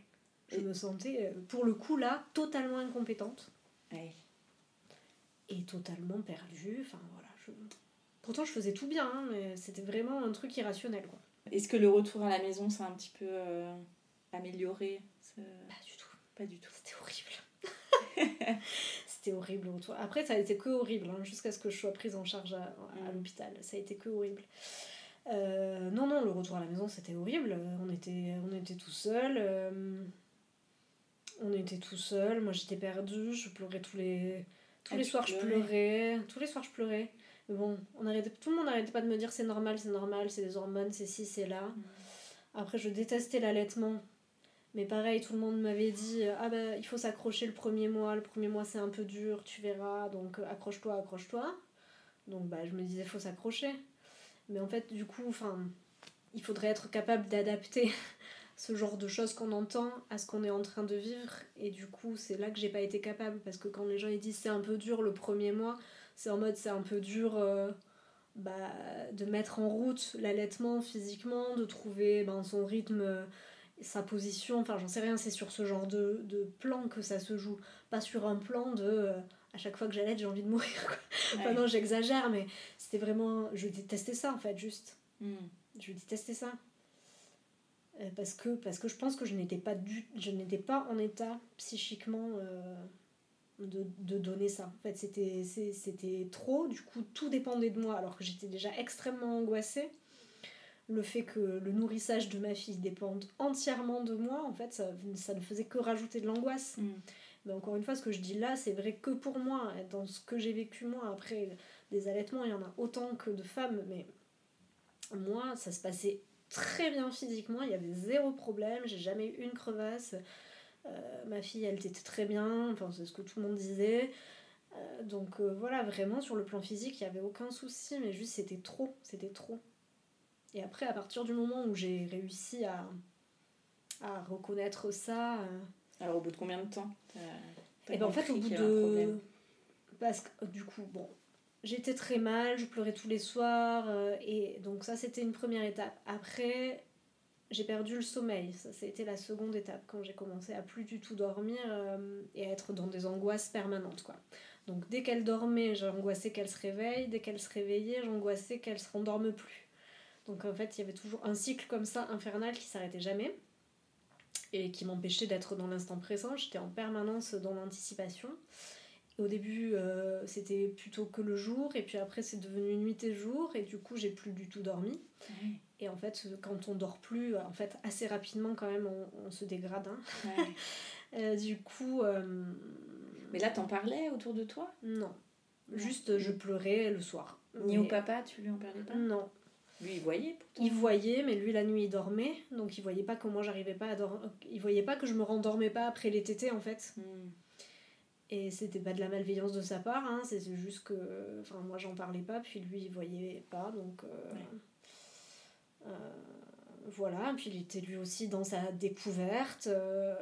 je me sentais, euh, pour le coup, là, totalement incompétente. Et totalement perdue. Enfin, voilà. Pourtant, je faisais tout bien, hein, mais c'était vraiment un truc irrationnel, quoi. Est-ce que le retour à la maison s'est un petit peu euh, amélioré Pas du tout. Pas du tout. C'était horrible. <laughs> c'était horrible le retour. Après, ça a été que horrible, hein, jusqu'à ce que je sois prise en charge à, mm. l'hôpital. Ça a été que horrible. Euh, non, non, le retour à la maison, c'était horrible. On était, on était tout seul on était tout seul, moi j'étais perdue, je pleurais tous les tous ah, les soirs je pleurais, tous les soirs je pleurais. Mais bon, on arrêtait, tout le monde n'arrêtait pas de me dire c'est normal, c'est normal, c'est des hormones, c'est ci, c'est là. Mm. Après je détestais l'allaitement. Mais pareil, tout le monde m'avait dit ah bah il faut s'accrocher le premier mois, le premier mois c'est un peu dur, tu verras, donc euh, accroche-toi, accroche-toi. Donc bah je me disais faut s'accrocher. Mais en fait, du coup, enfin, il faudrait être capable d'adapter <laughs> ce genre de choses qu'on entend à ce qu'on est en train de vivre. Et du coup, c'est là que j'ai pas été capable. Parce que quand les gens ils disent c'est un peu dur le premier mois, c'est en mode c'est un peu dur euh, bah, de mettre en route l'allaitement physiquement, de trouver ben, son rythme, sa position. Enfin, j'en sais rien, c'est sur ce genre de, de, plan que ça se joue. Pas sur un plan de. Euh, à chaque fois que j'allaite, j'ai envie de mourir. Enfin, non, j'exagère, mais c'était vraiment. Je détestais ça en fait, juste. Hmm. Je détestais ça. Euh, parce que, parce que je pense que je n'étais pas, du, je n'étais pas en état psychiquement. Euh, de, de donner ça. En fait, c'était, c'était trop, du coup, tout dépendait de moi, alors que j'étais déjà extrêmement angoissée. Le fait que le nourrissage de ma fille dépende entièrement de moi, en fait, ça, ça ne faisait que rajouter de l'angoisse. Mm. Mais encore une fois, ce que je dis là, c'est vrai que pour moi, dans ce que j'ai vécu moi, après des allaitements, il y en a autant que de femmes, mais moi, ça se passait très bien physiquement, il y avait zéro problème, j'ai jamais eu une crevasse. Euh, ma fille, elle était très bien, enfin, c'est ce que tout le monde disait. Euh, donc euh, voilà, vraiment sur le plan physique, il n'y avait aucun souci, mais juste c'était trop, c'était trop. Et après, à partir du moment où j'ai réussi à, à reconnaître ça. Alors au bout de combien de temps Et ben en fait, au bout de. Parce que du coup, bon, j'étais très mal, je pleurais tous les soirs, et donc ça c'était une première étape. Après, j'ai perdu le sommeil. Ça, c'était la seconde étape quand j'ai commencé à plus du tout dormir euh, et à être dans des angoisses permanentes. Quoi. Donc dès qu'elle dormait, j'angoissais qu'elle se réveille. Dès qu'elle se réveillait, j'angoissais qu'elle se rendorme plus. Donc en fait, il y avait toujours un cycle comme ça infernal qui s'arrêtait jamais et qui m'empêchait d'être dans l'instant présent. J'étais en permanence dans l'anticipation. Au début, euh, c'était plutôt que le jour, et puis après, c'est devenu nuit et jour, et du coup, j'ai plus du tout dormi. Et en fait, quand on dort plus, en fait, assez rapidement, quand même, on, se dégrade. Hein. <laughs> Euh, du coup. Euh, Mais là, t'en parlais autour de toi? Non. Juste, je pleurais le soir. Ni au papa, tu lui en parlais pas? Non. Lui, il voyait pourtant. Il voyait, mais lui, la nuit, il dormait. Donc, il voyait pas comment j'arrivais pas à dormir. Il voyait pas que je me rendormais pas après les tétés, en fait. Hmm. Et c'était pas de la malveillance de sa part, hein, c'est juste que. Enfin, moi j'en parlais pas, puis lui il voyait pas, donc. Euh, euh, voilà, puis il était lui aussi dans sa découverte, euh,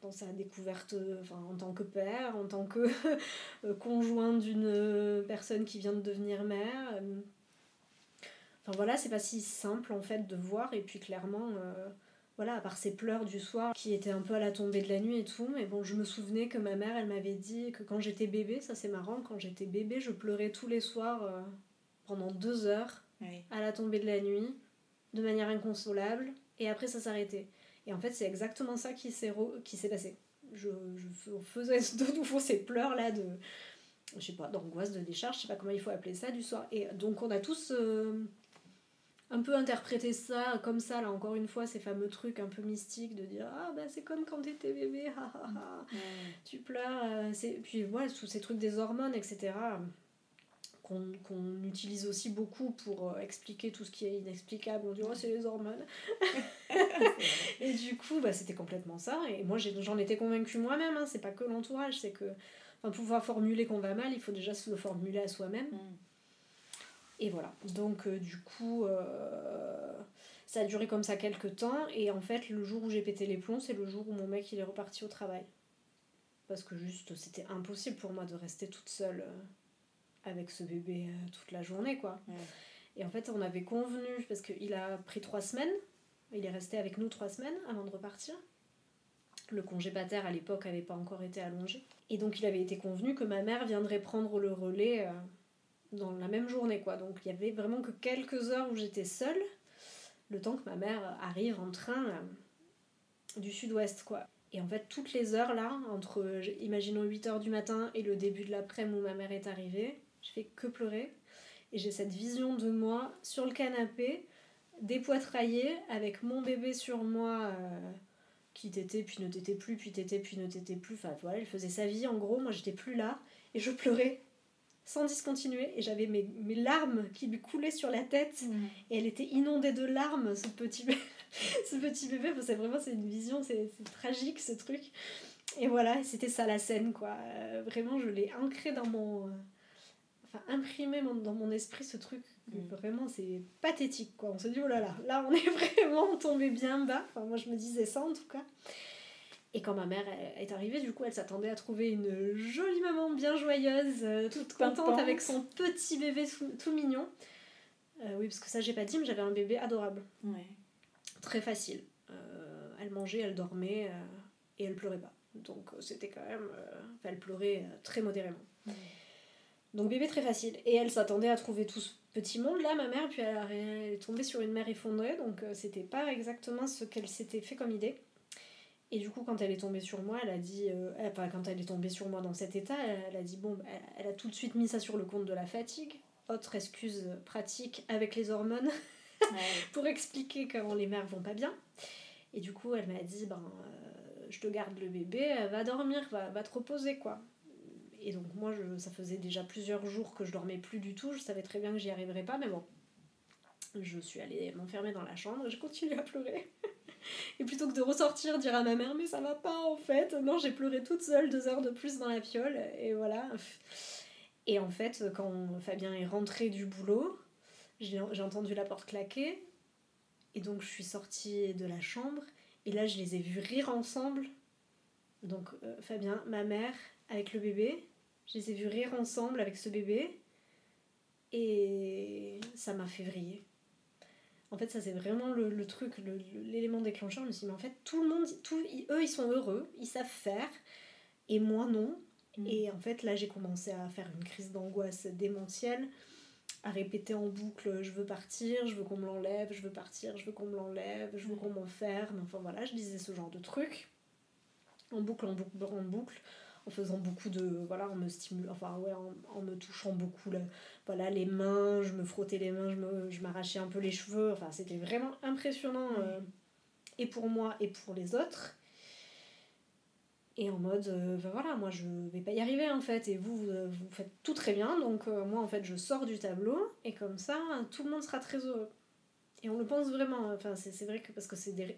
dans sa découverte enfin, en tant que père, en tant que <laughs> conjoint d'une personne qui vient de devenir mère. Enfin voilà, c'est pas si simple en fait de voir, et puis clairement voilà, à part ses pleurs du soir qui étaient un peu à la tombée de la nuit et tout, mais bon, je me souvenais que ma mère, elle m'avait dit que quand j'étais bébé, ça c'est marrant, quand j'étais bébé, je pleurais tous les soirs euh, pendant deux heures à la tombée de la nuit, de manière inconsolable, et après ça s'arrêtait. Et en fait, c'est exactement ça qui s'est, qui s'est passé. Je, je faisais <laughs> de nouveau ces pleurs là de, je sais pas, d'angoisse, de décharge, je sais pas comment il faut appeler ça, du soir. Et donc on a tous... Euh, un peu interpréter ça comme ça, là encore une fois, ces fameux trucs un peu mystiques de dire Ah, bah c'est comme quand t'étais bébé, ha, ha, ha. tu pleures. Euh, c'est... Puis voilà, tous ces trucs des hormones, etc., qu'on, utilise aussi beaucoup pour euh, expliquer tout ce qui est inexplicable. On dit Oh, c'est les hormones. <laughs> et du coup, bah, c'était complètement ça. Et moi, j'en étais convaincue moi-même, hein. c'est pas que l'entourage, c'est que. Enfin, pour pouvoir formuler qu'on va mal, il faut déjà se le formuler à soi-même. Mm. Et voilà. Donc, euh, du coup, euh, ça a duré comme ça quelques temps. Et en fait, le jour où j'ai pété les plombs, c'est le jour où mon mec il est reparti au travail. Parce que juste, c'était impossible pour moi de rester toute seule euh, avec ce bébé toute la journée, quoi. Et en fait, on avait convenu, parce qu'il a pris trois semaines, il est resté avec nous trois semaines avant de repartir. Le congé pater à l'époque n'avait pas encore été allongé. Et donc il avait été convenu que ma mère viendrait prendre le relais dans la même journée, quoi. Donc il y avait vraiment que quelques heures où j'étais seule, le temps que ma mère arrive en train euh, du sud-ouest, quoi. Et en fait, toutes les heures là, entre, imaginons 8 heures du matin et le début de l'après-midi où ma mère est arrivée, je fais que pleurer. Et j'ai cette vision de moi sur le canapé, dépoitraillée, avec mon bébé sur moi, euh, qui t'était puis ne t'était plus, puis t'était puis ne t'était plus. Enfin voilà, il faisait sa vie en gros, moi j'étais plus là, et je pleurais sans discontinuer et j'avais mes, mes, larmes qui lui coulaient sur la tête. Et elle était inondée de larmes ce petit bébé. <laughs> Ce petit bébé c'est vraiment c'est une vision c'est tragique ce truc. Et voilà c'était ça la scène quoi. Euh, vraiment je l'ai ancré dans mon euh, enfin imprimé dans mon esprit ce truc. Mm. vraiment c'est pathétique quoi. On se dit oh là là là on est <laughs> vraiment tombé bien bas. Enfin moi je me disais ça en tout cas et quand ma mère est arrivée, du coup, elle s'attendait à trouver une jolie maman bien joyeuse, euh, toute contente avec son petit bébé tout, mignon. Euh, oui, parce que ça, j'ai pas dit, mais j'avais un bébé adorable. Ouais. Très facile. Euh, elle mangeait, elle dormait et elle pleurait pas. Donc c'était quand même. elle pleurait très modérément. Donc bébé très facile. Et elle s'attendait à trouver tout ce petit monde là, ma mère, puis elle, elle est tombée sur une mère effondrée, donc c'était pas exactement ce qu'elle s'était fait comme idée. Et du coup, quand elle est tombée sur moi, elle a dit. euh, enfin, quand elle est tombée sur moi dans cet état, elle, elle a dit bon, elle, elle a tout de suite mis ça sur le compte de la fatigue. Autre excuse pratique avec les hormones Ouais. <laughs> pour expliquer comment les mères vont pas bien. Et du coup, elle m'a dit ben, euh, je te garde le bébé, va dormir, va, va te reposer, quoi. Et donc, moi, je, ça faisait déjà plusieurs jours que je dormais plus du tout. Je savais très bien que j'y arriverais pas, mais bon. Je suis allée m'enfermer dans la chambre et j'ai continué à pleurer. <laughs> Et plutôt que de ressortir, dire à ma mère, mais ça va pas en fait, non, j'ai pleuré toute seule deux heures de plus dans la piole, et voilà. Et en fait, quand Fabien est rentré du boulot, j'ai j'ai entendu la porte claquer, et donc je suis sortie de la chambre, et là je les ai vus rire ensemble. Donc euh, Fabien, ma mère, avec le bébé, je les ai vus rire ensemble avec ce bébé, et ça m'a fait vriller. En fait, ça c'est vraiment le, le truc, l'élément déclencheur. Je me suis dit, mais en fait, tout le monde, tout, eux, ils sont heureux, ils savent faire, et moi non. Mm. Et en fait, là, j'ai commencé à faire une crise d'angoisse démentielle, à répéter en boucle, je veux partir, je veux qu'on me l'enlève, je veux partir, je veux qu'on me l'enlève, je veux qu'on m'enferme. Enfin voilà, je disais ce genre de trucs, en boucle, en boucle, en boucle en faisant beaucoup de voilà en me stimulant enfin ouais en, en me touchant beaucoup là, voilà les mains je me frottais les mains je me je m'arrachais un peu les cheveux. Enfin c'était vraiment impressionnant euh, et pour moi et pour les autres. Et en mode euh, ben voilà moi je vais pas y arriver en fait. Et vous vous, euh, faites tout très bien. Donc euh, moi en fait je sors du tableau et comme ça tout le monde sera très heureux. Et on le pense vraiment enfin c'est c'est vrai que parce que c'est des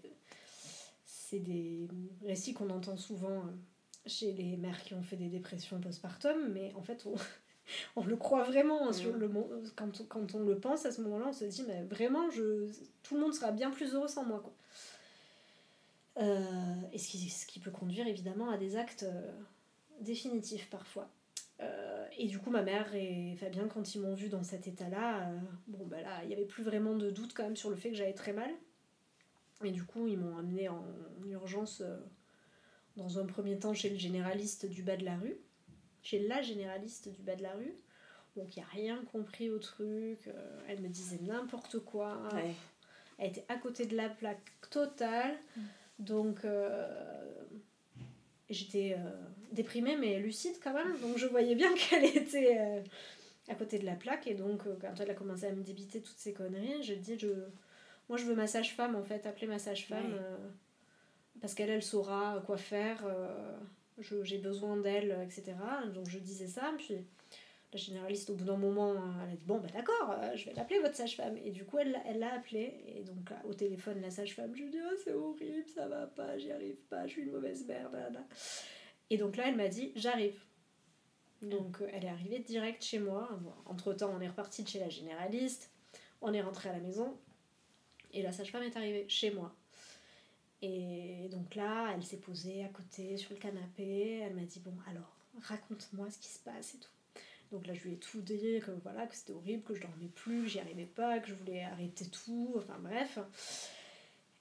c'est des récits qu'on entend souvent chez les mères qui ont fait des dépressions postpartum, mais en fait, on, <laughs> on le croit vraiment hein, sur Mhm. le quand, on- quand on le pense à ce moment-là, on se dit, mais vraiment, je, tout le monde sera bien plus heureux sans moi. Quoi. Euh, et ce qui, ce qui peut conduire évidemment à des actes euh, définitifs parfois. Euh, et du coup, ma mère et Fabien, quand ils m'ont vu dans cet état-là, bon, bah là, il n'y avait plus vraiment de doute quand même sur le fait que j'allais très mal. Et du coup, ils m'ont amené en urgence dans un premier temps chez le généraliste du bas de la rue, chez la généraliste du bas de la rue. Donc, il n'y a rien compris au truc. euh, elle me disait n'importe quoi. Ouais. Elle était à côté de la plaque totale. Donc, euh, j'étais euh, déprimée, mais lucide quand même. Donc, je voyais bien <laughs> qu'elle était à côté de la plaque. Et donc, quand elle a commencé à me débiter toutes ces conneries, j'ai dit, je... moi, je veux ma sage-femme, en fait, appeler ma sage-femme. Ouais. Euh, parce qu'elle, elle saura quoi faire. euh, j'ai besoin d'elle, etc. Donc, je disais ça. Puis, la généraliste, au bout d'un moment, elle a dit Bon, bah d'accord, euh, je vais l'appeler votre sage-femme. Et du coup, elle l'a appelée. Et donc, au téléphone, la sage-femme, je lui dis Ah, c'est horrible, ça va pas, j'y arrive pas, je suis une mauvaise mère. nanana. Et donc là, elle m'a dit J'arrive. Donc, euh, elle est arrivée direct chez moi. Entre temps, on est reparti de chez la généraliste. On est rentré à la maison. Et la sage-femme est arrivée chez moi. Et donc là, elle s'est posée à côté sur le canapé. Elle m'a dit Bon, alors, raconte-moi ce qui se passe et tout. Donc là, je lui ai tout dit, que voilà, que c'était horrible, que je dormais plus, que j'y arrivais pas, que je voulais arrêter tout, enfin bref.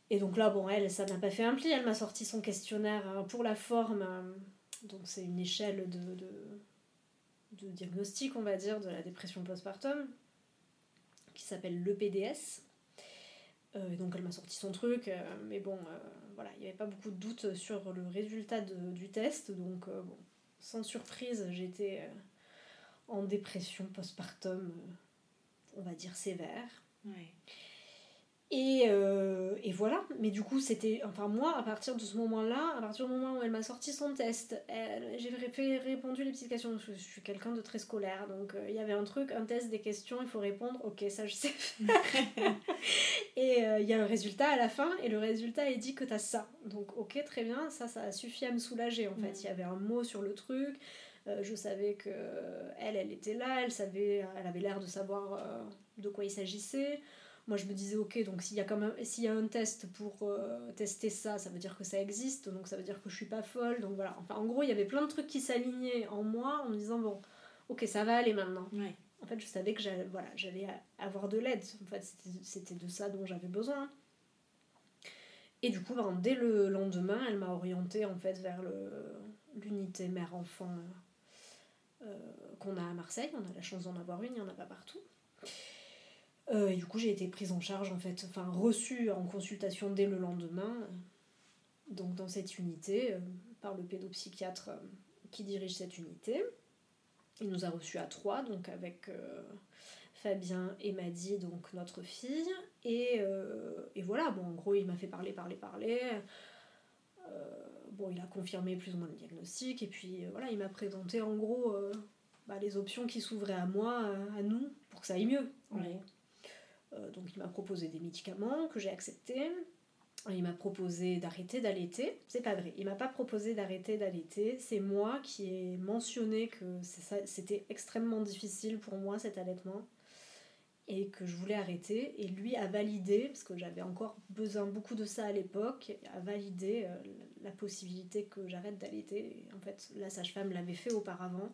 Et donc là, bon, elle, ça n'a pas fait un pli, elle m'a sorti son questionnaire hein, pour la forme. Donc c'est une échelle de, de, de diagnostic, on va dire, de la dépression postpartum, qui s'appelle l'EPDS. Euh, et donc elle m'a sorti son truc, euh, mais bon, euh, voilà, il n'y avait pas beaucoup de doutes sur le résultat du test, donc euh, sans surprise, j'étais euh, en dépression postpartum, euh, on va dire sévère. Et, euh, et voilà, mais du coup, c'était. Enfin, moi, à partir de ce moment-là, à partir du moment où elle m'a sorti son test, j'ai fait répondu les petites questions. Je, je suis quelqu'un de très scolaire, donc euh, il y avait un truc, un test, des questions, il faut répondre. Ok, ça je sais faire. <laughs> <laughs> et euh, il y a un résultat à la fin, et le résultat est dit que t'as ça. Donc, ok, très bien, ça, ça a suffi à me soulager en fait. Il y avait un mot sur le truc. je savais que elle, elle était là, elle savait, elle avait l'air de savoir de quoi il s'agissait. Moi, je me disais, ok, donc s'il y a quand même, s'il y a un test pour euh, tester ça, ça veut dire que ça existe, donc ça veut dire que je suis pas folle, donc voilà. Enfin, en gros, il y avait plein de trucs qui s'alignaient en moi en me disant, bon, ok, ça va aller maintenant. Ouais. En fait, je savais que j'allais, voilà, j'allais avoir de l'aide. En fait, c'était, de ça dont j'avais besoin. Et du coup, ben, dès le lendemain, elle m'a orientée en fait vers le, l'unité mère-enfant euh, euh, qu'on a à Marseille. On a la chance d'en avoir une, il n'y en a pas partout. Euh, et du coup, j'ai été prise en charge, en fait, enfin reçue en consultation dès le lendemain. donc dans cette unité par le pédopsychiatre qui dirige cette unité. Il nous a reçus à trois, donc avec Fabien et Maddy, donc notre fille. Et, et, voilà, bon, en gros, il m'a fait parler, parler, parler. bon, il a confirmé plus ou moins le diagnostic, et puis voilà, il m'a présenté en gros bah, les options qui s'ouvraient à moi, à nous, pour que ça aille mieux. Euh, donc il m'a proposé des médicaments que j'ai acceptés. Il m'a proposé d'arrêter d'allaiter. C'est pas vrai. Il m'a pas proposé d'arrêter d'allaiter. C'est moi qui ai mentionné que c'était extrêmement difficile pour moi cet allaitement et que je voulais arrêter. Et lui a validé, parce que j'avais encore besoin beaucoup de ça à l'époque, a validé euh, la possibilité que j'arrête d'allaiter. En fait, la sage-femme l'avait fait auparavant.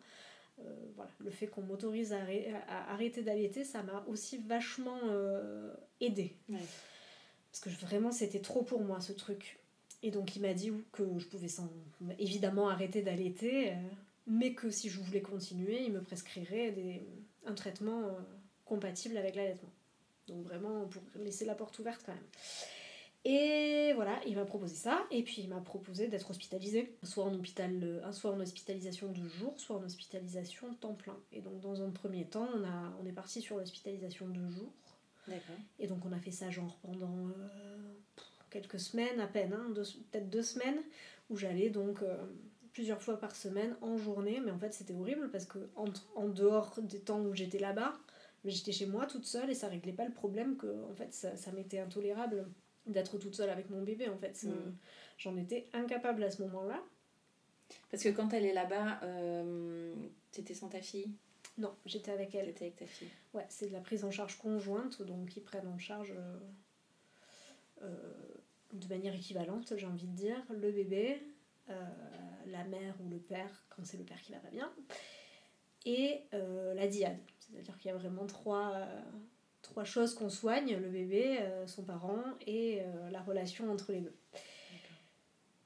Euh, voilà, le fait qu'on m'autorise à, arrêter d'allaiter, ça m'a aussi vachement euh, aidé. Parce que vraiment, c'était trop pour moi ce truc. Et donc, il m'a dit que je pouvais sans, évidemment arrêter d'allaiter, euh, mais que si je voulais continuer, il me prescrirait des, un traitement compatible avec l'allaitement. Donc, vraiment, pour laisser la porte ouverte quand même. Et voilà, il m'a proposé ça, et puis il m'a proposé d'être hospitalisé, soit en hôpital, euh, soit en hospitalisation de jour, soit en hospitalisation temps plein. Et donc dans un premier temps, on, a, on est parti sur l'hospitalisation de jour. D'accord. Et donc on a fait ça genre pendant euh, quelques semaines à peine, hein, peut-être deux semaines, où j'allais donc euh, plusieurs fois par semaine en journée, mais en fait c'était horrible parce que en, dehors des temps où j'étais là-bas, j'étais chez moi toute seule et ça réglait pas le problème que en fait ça, ça m'était intolérable d'être toute seule avec mon bébé en fait. Mm. J'en étais incapable à ce moment-là. Parce que quand elle est là-bas, euh, t'étais sans ta fille? Non, j'étais avec elle. T'étais avec ta fille Ouais, c'est de la prise en charge conjointe, donc ils prennent en charge euh, euh, de manière équivalente, j'ai envie de dire, le bébé, euh, la mère ou le père, quand c'est le père qui va pas bien, et la diade. C'est-à-dire qu'il y a vraiment trois trois choses qu'on soigne, le bébé, euh, son parent et euh, la relation entre les deux.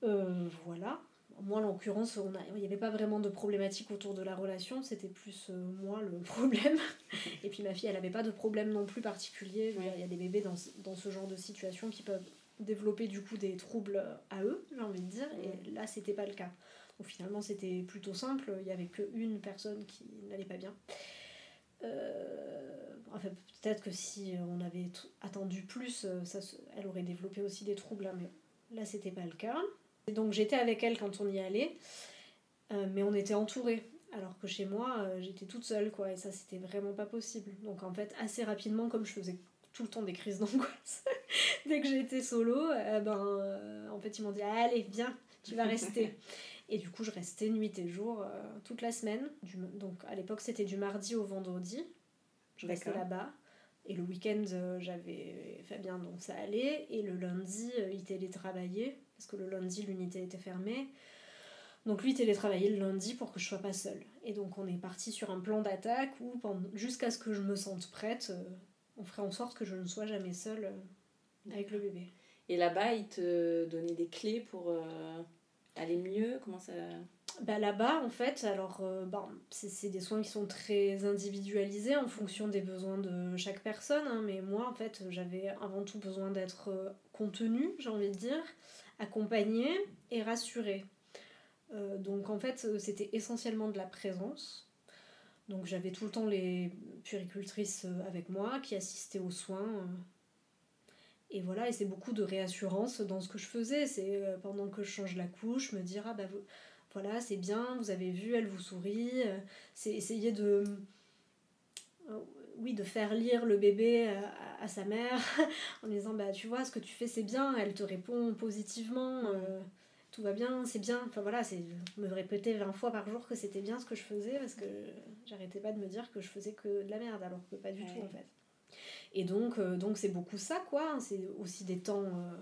Euh, voilà. Moi, en l'occurrence, il n'y avait pas vraiment de problématique autour de la relation, c'était plus moi le <laughs> problème. et puis ma fille, elle n'avait pas de problème non plus particulier. Il y a des bébés dans, dans, ce genre de situation qui peuvent développer du coup des troubles à eux, j'ai envie de dire, et là, c'était pas le cas. Donc finalement, c'était plutôt simple, il n'y avait qu'une personne qui n'allait pas bien. Euh, enfin, peut-être que si on avait attendu plus, euh, ça, elle aurait développé aussi des troubles, hein, mais là, c'était pas le cas. Et donc, j'étais avec elle quand on y allait, euh, mais on était entourés. Alors que chez moi, j'étais toute seule, quoi, et ça, c'était vraiment pas possible. Donc, en fait, assez rapidement, comme je faisais tout le temps des crises d'angoisse, <laughs> dès que j'étais solo, ben, en fait, ils m'ont dit Allez, viens, tu vas rester. <laughs> Et du coup, je restais nuit et jour euh, toute la semaine. donc à l'époque, c'était du mardi au vendredi. Je restais là-bas. Et le week-end, euh, j'avais Fabien, donc ça allait. Et le lundi, euh, il télétravaillait, parce que le lundi, l'unité était fermée. Donc lui, il télétravaillait le lundi pour que je sois pas seule. Et donc on est parti sur un plan d'attaque où, jusqu'à ce que je me sente prête, on ferait en sorte que je ne sois jamais seule avec le bébé. Et là-bas, il te donnait des clés pour aller mieux? Comment ça bah là-bas, en fait, alors euh, c'est des soins qui sont très individualisés en fonction des besoins de chaque personne. Hein, mais moi, en fait, j'avais avant tout besoin d'être euh, contenue, j'ai envie de dire, accompagnée et rassurée. Euh, donc en fait, c'était essentiellement de la présence. Donc j'avais tout le temps les puricultrices avec moi qui assistaient aux soins et voilà, et c'est beaucoup de réassurance dans ce que je faisais. C'est pendant que je change la couche, me dire ah bah voilà, c'est bien, vous avez vu, elle vous sourit. Euh, c'est essayer de euh, oui, de faire lire le bébé à, sa mère <laughs> en disant bah tu vois ce que tu fais c'est bien, elle te répond positivement, tout va bien, c'est bien. Enfin voilà, c'est me répéter 20 fois par jour que c'était bien ce que je faisais parce que j'arrêtais pas de me dire que je faisais que de la merde alors que pas du tout en fait. Et donc, euh, donc c'est beaucoup ça, quoi. C'est aussi des temps. Euh,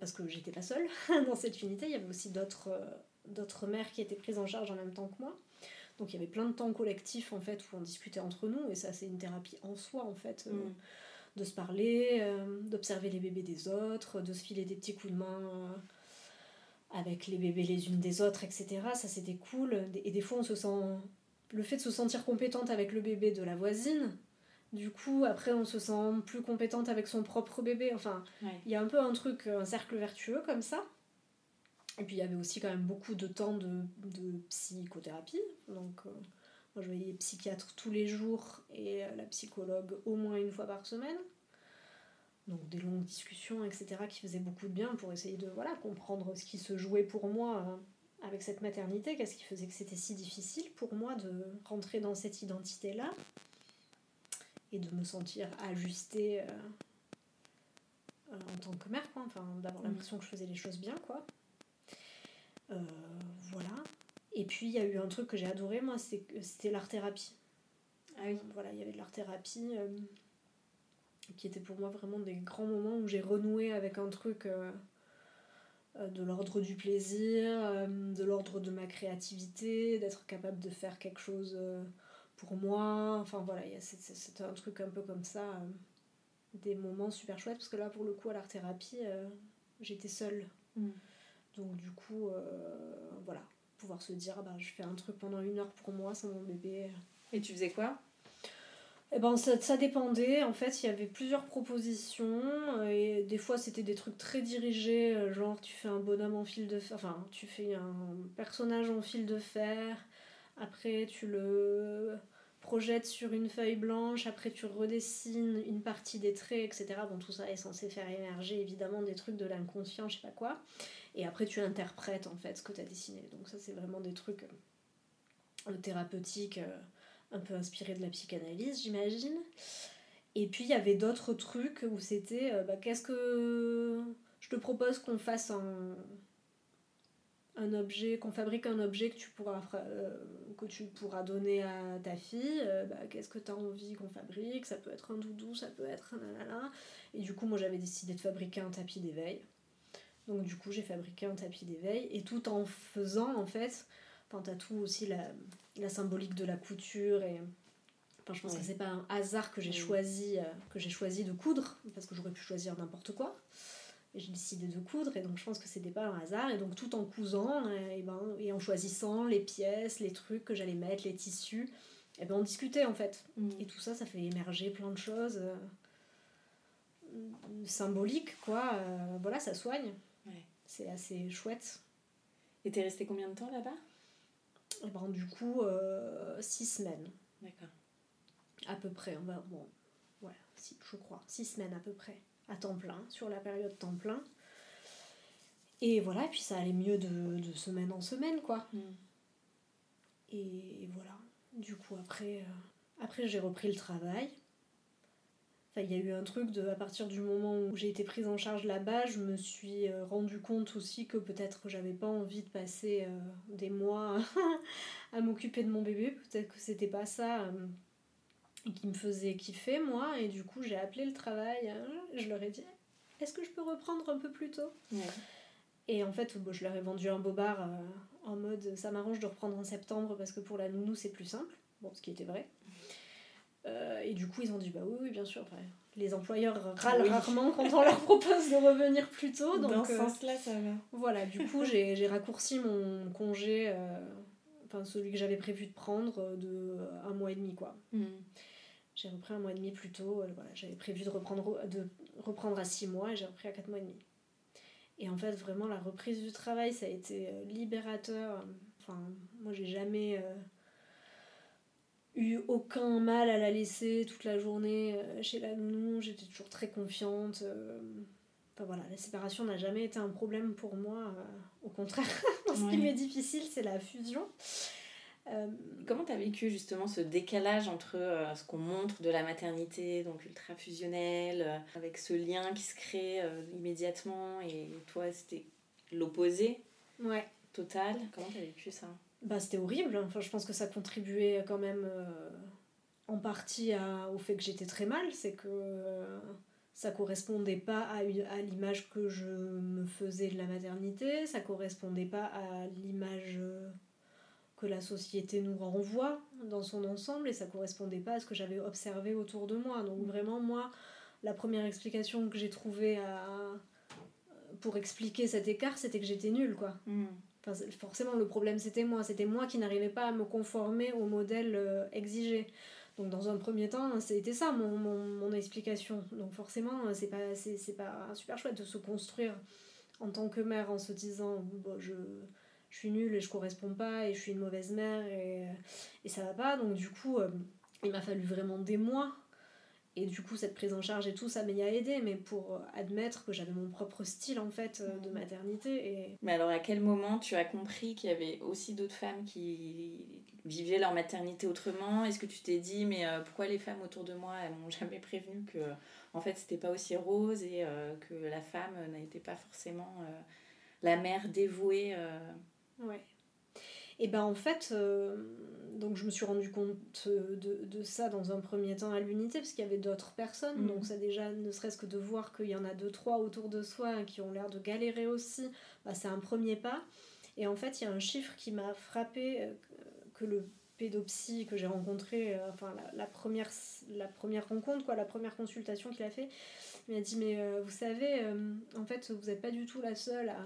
parce que j'étais pas seule <laughs> dans cette unité, il y avait aussi d'autres euh, d'autres mères qui étaient prises en charge en même temps que moi. Donc il y avait plein de temps collectifs en fait où on discutait entre nous et ça c'est une thérapie en soi en fait mm. de se parler, d'observer les bébés des autres, de se filer des petits coups de main avec les bébés les unes des autres, etc. Ça c'était cool et des fois on se sent le fait de se sentir compétente avec le bébé de la voisine, du coup, après, on se sent plus compétente avec son propre bébé. Enfin, il y a un peu un truc, un cercle vertueux comme ça. Et puis il y avait aussi quand même beaucoup de temps de, de psychothérapie. Donc euh, moi je voyais psychiatre tous les jours et euh, la psychologue au moins une fois par semaine. Donc des longues discussions, etc., qui faisaient beaucoup de bien pour essayer de voilà, comprendre ce qui se jouait pour moi euh, avec cette maternité, qu'est-ce qui faisait que c'était si difficile pour moi de rentrer dans cette identité-là et de me sentir ajustée en tant que mère, quoi. Enfin, d'avoir l'impression que je faisais les choses bien, quoi. Euh, voilà. Et puis il y a eu un truc que j'ai adoré, moi, c'était l'art-thérapie. Ah oui. Voilà, il y avait de l'art-thérapie euh, qui était pour moi vraiment des grands moments où j'ai renoué avec un truc euh, de l'ordre du plaisir, de l'ordre de ma créativité, d'être capable de faire quelque chose pour moi. Enfin voilà, c'était un truc un peu comme ça, des moments super chouettes, parce que là, pour le coup, à l'art-thérapie, j'étais seule. Mm. Donc du coup, euh, voilà, pouvoir se dire, bah, je fais un truc pendant une heure pour moi sans mon bébé. Et tu faisais quoi? Eh ben, ça, ça, dépendait. En fait, il y avait plusieurs propositions. Et des fois, c'était des trucs très dirigés. Euh, genre, tu fais un bonhomme en fil de fer. Enfin, tu fais un personnage en fil de fer. Après, tu le projettes sur une feuille blanche. Après, tu redessines une partie des traits, etc. Bon, tout ça est censé faire émerger évidemment des trucs de l'inconscient, je sais pas quoi. Et après, tu interprètes en fait ce que tu as dessiné. Donc, ça, c'est vraiment des trucs euh, thérapeutiques, euh, un peu inspirés de la psychanalyse, j'imagine. Et puis, il y avait d'autres trucs où c'était euh, bah, qu'est-ce que. Je te propose qu'on fasse un, un objet, qu'on fabrique un objet que tu pourras, que tu pourras donner à ta fille. bah, qu'est-ce que tu as envie qu'on fabrique? Ça peut être un doudou, ça peut être un Et du coup, moi, j'avais décidé de fabriquer un tapis d'éveil. Donc du coup, j'ai fabriqué un tapis d'éveil. Et tout en faisant en fait, enfin t'as tout aussi la, la, symbolique de la couture et enfin je pense que c'est pas un hasard que j'ai choisi euh, que j'ai choisi de coudre parce que j'aurais pu choisir n'importe quoi j'ai décidé de coudre et donc je pense que c'était pas un hasard et donc tout en cousant et, ben, et en choisissant les pièces, les trucs que j'allais mettre, les tissus, et ben on discutait en fait mm. et tout ça ça fait émerger plein de choses euh, symboliques quoi, euh, voilà ça soigne c'est assez chouette. Et t'es resté combien de temps là-bas? Eh ben, Du coup, euh, six semaines. D'accord. À peu près, on va, bon, ouais, si, je crois, six semaines à peu près, à temps plein, sur la période temps plein. Et voilà, et puis ça allait mieux de, de semaine en semaine, quoi. Hmm. Et voilà. Du coup, après, euh, après j'ai repris le travail il y a eu un truc de, à partir du moment où j'ai été prise en charge là-bas, je me suis euh, rendu compte aussi que peut-être j'avais pas envie de passer euh, des mois <laughs> à m'occuper de mon bébé, peut-être que c'était pas ça euh, qui me faisait kiffer moi, et du coup j'ai appelé le travail, je leur ai dit est-ce que je peux reprendre un peu plus tôt? Et en fait, je leur ai vendu un bobard en mode ça m'arrange de reprendre en septembre parce que pour la nounou c'est plus simple, bon, ce qui était vrai. Euh, et du coup, ils ont dit bah oui, oui bien sûr. Enfin, les employeurs râlent rarement quand on leur propose de revenir plus tôt. Donc, Dans ce euh, sens-là, ça va. Voilà, du coup, <laughs> j'ai raccourci mon congé, euh, enfin celui que j'avais prévu de prendre, de un mois et demi, quoi. Hmm. J'ai repris un mois et demi plus tôt. voilà, j'avais prévu de reprendre, de reprendre à six mois et j'ai repris à quatre mois et demi. Et en fait, vraiment, la reprise du travail, ça a été libérateur. Enfin, moi, j'ai jamais eu aucun mal à la laisser toute la journée euh, chez la nounou, j'étais toujours très confiante. Euh. Enfin voilà, la séparation n'a jamais été un problème pour moi, euh, au contraire. <laughs> ce qui m'est difficile, c'est la fusion. Comment tu as vécu justement ce décalage entre ce qu'on montre de la maternité, donc ultra fusionnelle, avec ce lien qui se crée immédiatement, et toi c'était l'opposé Ouais. Total? Comment tu as vécu ça? Bah, c'était horrible. Enfin, je pense que ça contribuait quand même euh, en partie à, au fait que j'étais très mal. C'est que euh, ça correspondait pas à, à l'image que je me faisais de la maternité, ça correspondait pas à l'image euh, que la société nous renvoie dans son ensemble et ça correspondait pas à ce que j'avais observé autour de moi. Donc, vraiment, moi, la première explication que j'ai trouvée à, pour expliquer cet écart, c'était que j'étais nulle, quoi. Mm forcément, le problème, c'était moi. C'était moi qui n'arrivais pas à me conformer au modèle euh, exigé. Donc, dans un premier temps, c'était ça mon, mon, mon, explication. Donc, forcément, c'est pas, c'est, pas super chouette de se construire en tant que mère en se disant bon, je, je suis nulle et je correspond pas et je suis une mauvaise mère et, et ça va pas. Donc du coup, euh, il m'a fallu vraiment des mois. Et du coup, cette prise en charge et tout, ça m'y a aidé, mais pour admettre que j'avais mon propre style en fait euh, de maternité. Et... Mais alors, à quel moment tu as compris qu'il y avait aussi d'autres femmes qui vivaient leur maternité autrement? Est-ce que tu t'es dit, mais euh, pourquoi les femmes autour de moi, elles m'ont jamais prévenu que en fait c'était pas aussi rose et que la femme n'était pas forcément la mère dévouée Ouais. Et ben en fait, euh, donc je me suis rendu compte de, de, ça dans un premier temps à l'unité, parce qu'il y avait d'autres personnes, mhm. donc ça déjà, ne serait-ce que de voir qu'il y en a deux, trois autour de soi qui ont l'air de galérer aussi, bah, c'est un premier pas. Et en fait, il y a un chiffre qui m'a frappé, euh, que le pédopsie que j'ai rencontré, euh, enfin la, la, première, la première rencontre, quoi, la première consultation qu'il a fait, il m'a dit, mais vous savez, en fait, vous n'êtes pas du tout la seule à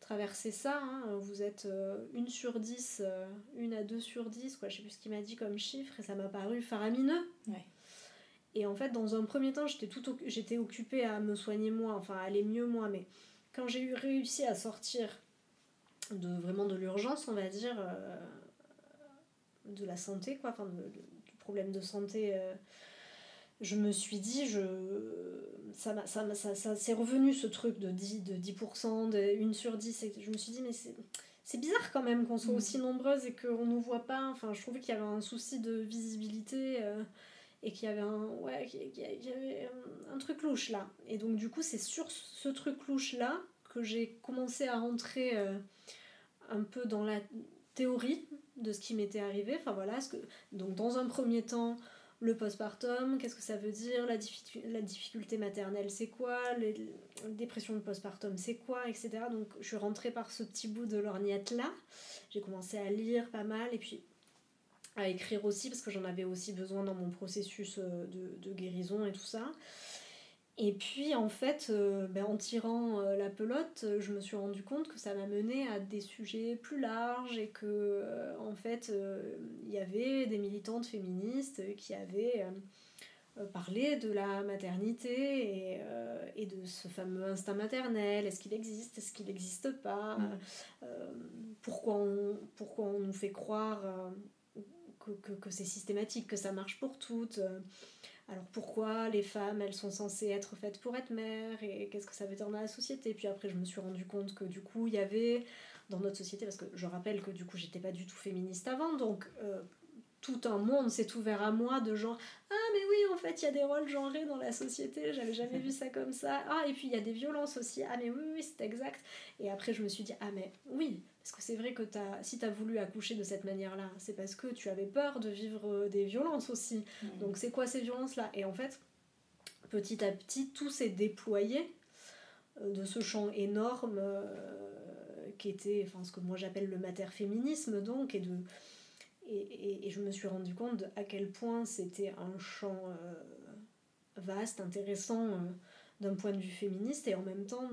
traverser ça. Hein. Vous êtes euh, une sur 10, euh, une à deux sur 10, quoi. je sais plus ce qu'il m'a dit comme chiffre, et ça m'a paru faramineux. Et en fait, dans un premier temps, j'étais, tout j'étais occupée à me soigner moi, enfin à aller mieux moi, mais quand j'ai eu réussi à sortir de vraiment de l'urgence, on va dire, euh, de la santé, quoi, enfin du problème de santé je me suis dit, je, ça, ça, ça, ça c'est revenu ce truc de 10%, de, 10%, de 1 sur 10. Et je me suis dit, mais c'est, c'est bizarre quand même qu'on soit mm. aussi nombreuses et qu'on ne nous voit pas. Enfin, je trouvais qu'il y avait un souci de visibilité euh, et qu'il y avait un, ouais, qu'il y avait un, truc louche là. Et donc, du coup, c'est sur ce truc louche là que j'ai commencé à rentrer euh, un peu dans la théorie de ce qui m'était arrivé. Enfin, voilà. Ce que, donc, dans un premier temps, le postpartum, qu'est-ce que ça veut dire, la, difficulté maternelle c'est quoi, les, dépression de postpartum c'est quoi, etc. Donc je suis rentrée par ce petit bout de lorgnette là. J'ai commencé à lire pas mal et puis à écrire aussi parce que j'en avais aussi besoin dans mon processus euh, de, de guérison et tout ça. Et puis en fait, euh, ben, en tirant euh, la pelote, je me suis rendu compte que ça m'a mené à des sujets plus larges et que euh, en fait, il y avait des militantes féministes qui avaient parlé de la maternité et, et, de ce fameux instinct maternel. Est-ce qu'il existe? Est-ce qu'il n'existe pas? Mm. pourquoi, on, pourquoi on nous fait croire que, que, que c'est systématique, que ça marche pour toutes? Alors pourquoi les femmes, elles sont censées être faites pour être mères et qu'est-ce que ça veut dire dans la société? Puis après, je me suis rendu compte que du coup, il y avait dans notre société, parce que je rappelle que du coup, j'étais pas du tout féministe avant, donc euh, tout un monde s'est ouvert à moi de genre ah mais oui en fait il y a des rôles genrés dans la société j'avais jamais <laughs> vu ça comme ça. Ah et puis il y a des violences aussi. Ah mais oui oui c'est exact et après je me suis dit ah mais oui parce que c'est vrai que as, si tu as voulu accoucher de cette manière là c'est parce que tu avais peur de vivre euh, des violences aussi mmh. donc c'est quoi ces violences là et en fait petit à petit tout s'est déployé euh, de ce champ énorme euh, qui était enfin ce que moi j'appelle le mater féminisme donc et de et, et, je me suis rendu compte à quel point c'était un champ euh, vaste, intéressant euh, d'un point de vue féministe, et en même temps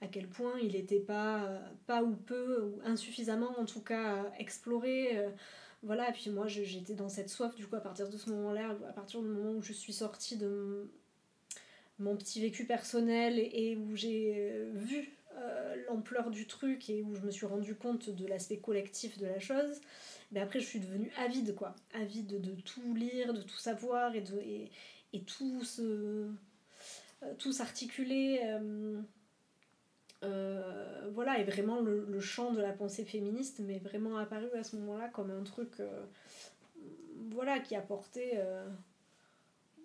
à quel point il n'était pas, pas ou peu, ou insuffisamment en tout cas exploré. Euh, voilà, et puis moi j'étais dans cette soif, du coup, à partir de ce moment-là, à partir du moment où je suis sortie de mon petit vécu personnel et où j'ai vu l'ampleur du truc et où je me suis rendu compte de l'aspect collectif de la chose, mais après, je suis devenue avide, quoi. Avide de tout lire, de tout savoir et, de, et, et tout. Euh, s'articuler. Euh, euh, voilà, et vraiment le, le, champ de la pensée féministe m'est vraiment apparu à ce moment-là comme un truc. voilà, qui apportait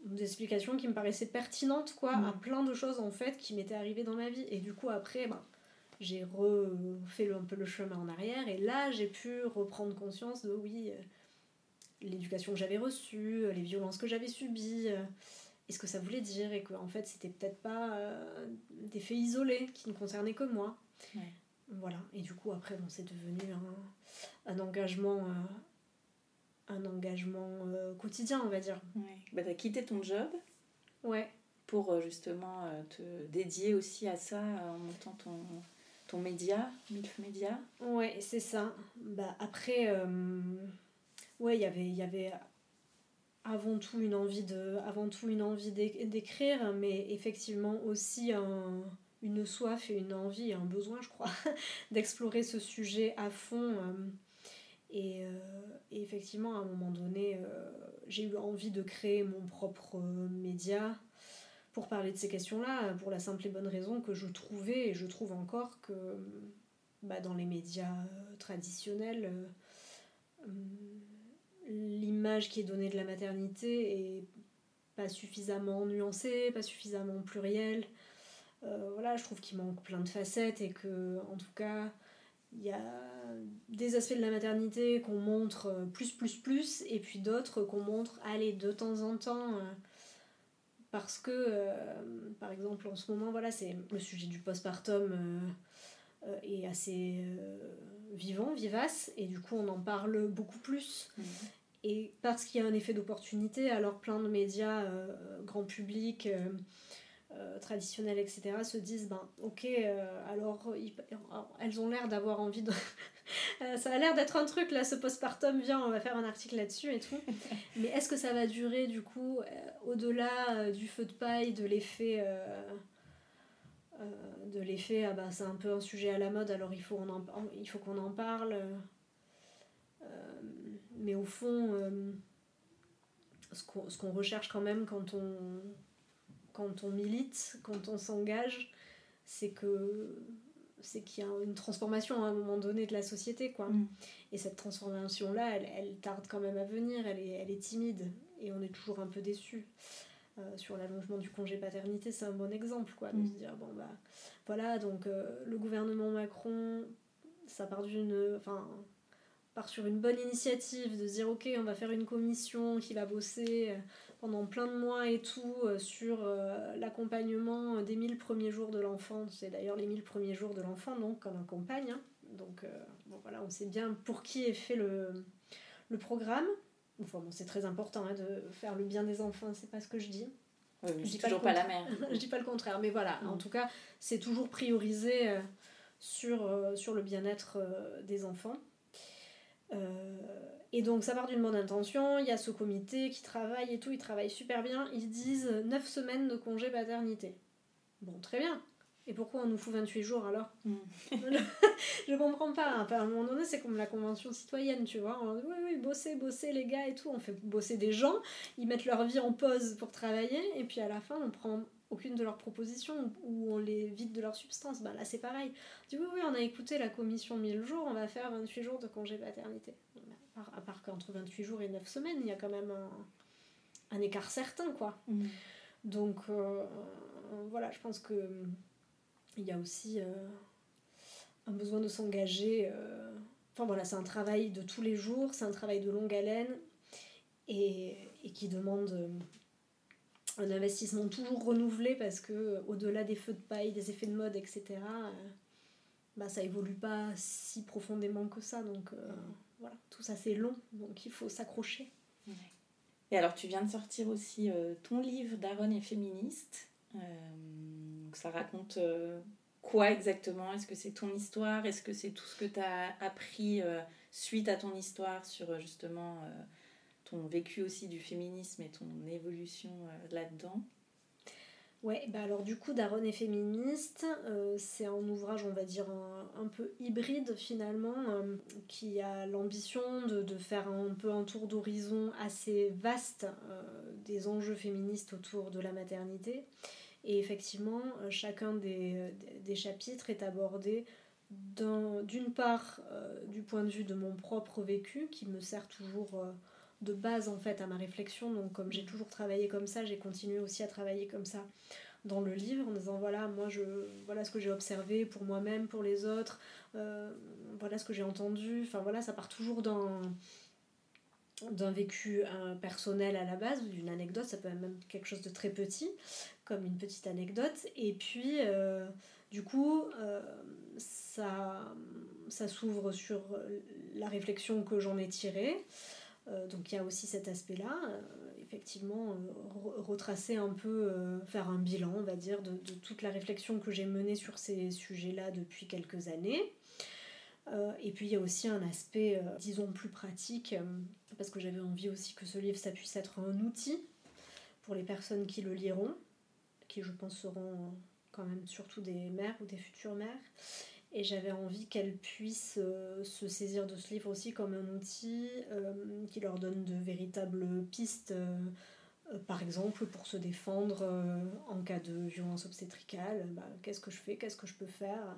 des explications qui me paraissaient pertinentes, quoi, à mm. plein de choses en fait qui m'étaient arrivées dans ma vie. Et du coup, après, ben j'ai refait un peu le chemin en arrière et là j'ai pu reprendre conscience de oui, euh, l'éducation que j'avais reçue, euh, les violences que j'avais subies, euh, et ce que ça voulait dire et que en fait c'était peut-être pas des faits isolés qui ne concernaient que moi. Voilà, et du coup après bon, c'est devenu un, un engagement un engagement quotidien, on va dire. Ouais. Bah, t'as quitté ton job. Ouais. Pour justement te dédier aussi à ça en montant ton, ton média, MILF Média Ouais, c'est ça. Bah, après, euh, ouais, y il y avait avant tout une envie de avant tout une envie d'écrire mais effectivement aussi un, une soif et une envie et un besoin, je crois, <laughs> d'explorer ce sujet à fond. Et, et, effectivement, à un moment donné, j'ai eu envie de créer mon propre média pour parler de ces questions-là, pour la simple et bonne raison que je trouvais, et je trouve encore que bah, dans les médias euh, traditionnels, euh, l'image qui est donnée de la maternité est pas suffisamment nuancée, pas suffisamment plurielle. Euh, voilà, je trouve qu'il manque plein de facettes et que, en tout cas, il y a des aspects de la maternité qu'on montre plus, plus, plus, et puis d'autres qu'on montre, allez, de temps en temps, parce que, par exemple, en ce moment, voilà, c'est le sujet du postpartum euh, est assez euh, vivant, vivace, et du coup on en parle beaucoup plus. Mhm. Et parce qu'il y a un effet d'opportunité, alors plein de médias, euh, grand public, traditionnels, etc., se disent, ben ok, alors elles ont l'air d'avoir envie de... <laughs> ça a l'air d'être un truc, là, ce postpartum, vient, on va faire un article là-dessus et tout. <laughs> Mais est-ce que ça va durer, du coup, au-delà du feu de paille, de l'effet euh, de l'effet ah bah, c'est un peu un sujet à la mode alors il faut, il faut qu'on en parle. Euh, mais au fond euh, ce qu'on recherche quand même quand on quand on milite quand on s'engage c'est que c'est qu'il y a une transformation à un moment donné de la société quoi. Mm. et cette transformation là elle, elle, tarde quand même à venir elle est, elle est timide et on est toujours un peu déçu euh, sur l'allongement du congé paternité, c'est un bon exemple, quoi, de mm. se dire, bon, bah, voilà, donc euh, le gouvernement Macron, ça part d'une. Enfin, part sur une bonne initiative de se dire, ok, on va faire une commission qui va bosser euh, pendant plein de mois et tout sur l'accompagnement des 1000 premiers jours de l'enfant. C'est d'ailleurs les 1000 premiers jours de l'enfant, donc, qu'on accompagne. Hein. Donc, bon, voilà, on sait bien pour qui est fait le, le programme. Enfin, bon, c'est très important hein, de faire le bien des enfants, c'est pas ce que je dis. Oui, je dis toujours pas, la mère. <laughs> je dis pas le contraire, mais voilà, en mm. tout cas, c'est toujours priorisé euh, sur, euh, sur le bien-être euh, des enfants. et donc, ça part d'une bonne intention. Il y a ce comité qui travaille et tout, ils travaillent super bien. Ils disent 9 semaines de congé paternité. Bon, très bien. Et pourquoi on nous fout 28 jours alors mm. <laughs> Je comprends pas. à un moment donné, c'est comme la convention citoyenne, tu vois. On dit, oui, oui, bosser, bosser les gars et tout. On fait bosser des gens, ils mettent leur vie en pause pour travailler, et puis à la fin, on prend aucune de leurs propositions ou on les vide de leur substance. Bah, là, c'est pareil. Du coup, oui, on a écouté la commission 1000 jours, on va faire 28 jours de congé paternité. À part, qu'entre 28 jours et 9 semaines, il y a quand même un, écart certain, quoi. Mm. Donc, euh, voilà, je pense que il y a aussi euh, un besoin de s'engager. Euh, enfin voilà, c'est un travail de tous les jours, c'est un travail de longue haleine et, et qui demande euh, un investissement toujours renouvelé parce que au-delà des feux de paille, des effets de mode, etc., bah, ça évolue pas si profondément que ça. Donc voilà, tout ça c'est long, donc il faut s'accrocher. Et alors tu viens de sortir aussi ton livre Daron et féministe. Donc ça raconte euh, quoi exactement? Est-ce que c'est ton histoire? Est-ce que c'est tout ce que tu as appris euh, suite à ton histoire sur euh, justement ton vécu aussi du féminisme et ton évolution là-dedans? Ouais, bah alors du coup, Daron est féministe, c'est un ouvrage, on va dire, un, peu hybride finalement, qui a l'ambition de, de, faire un peu un tour d'horizon assez vaste des enjeux féministes autour de la maternité. Et effectivement, euh, chacun des, chapitres est abordé d'une part euh, du point de vue de mon propre vécu, qui me sert toujours euh, de base en fait à ma réflexion. Donc comme j'ai toujours travaillé comme ça, j'ai continué aussi à travailler comme ça dans le livre en disant voilà moi je voilà ce que j'ai observé pour moi-même pour les autres voilà ce que j'ai entendu enfin voilà ça part toujours d'un d'un vécu personnel à la base, d'une anecdote, ça peut être même quelque chose de très petit, comme une petite anecdote. Et puis, euh, du coup, euh, ça, s'ouvre sur la réflexion que j'en ai tirée. Euh, donc il y a aussi cet aspect-là, effectivement, retracer un peu, faire un bilan, on va dire, de, de toute la réflexion que j'ai menée sur ces sujets-là depuis quelques années. Et puis il y a aussi un aspect, disons, plus pratique, parce que j'avais envie aussi que ce livre, ça puisse être un outil pour les personnes qui le liront, qui je pense seront quand même surtout des mères ou des futures mères. Et j'avais envie qu'elles puissent euh, se saisir de ce livre aussi comme un outil euh, qui leur donne de véritables pistes, euh, par exemple pour se défendre en cas de violence obstétricale. Bah, qu'est-ce que je fais? Qu'est-ce que je peux faire?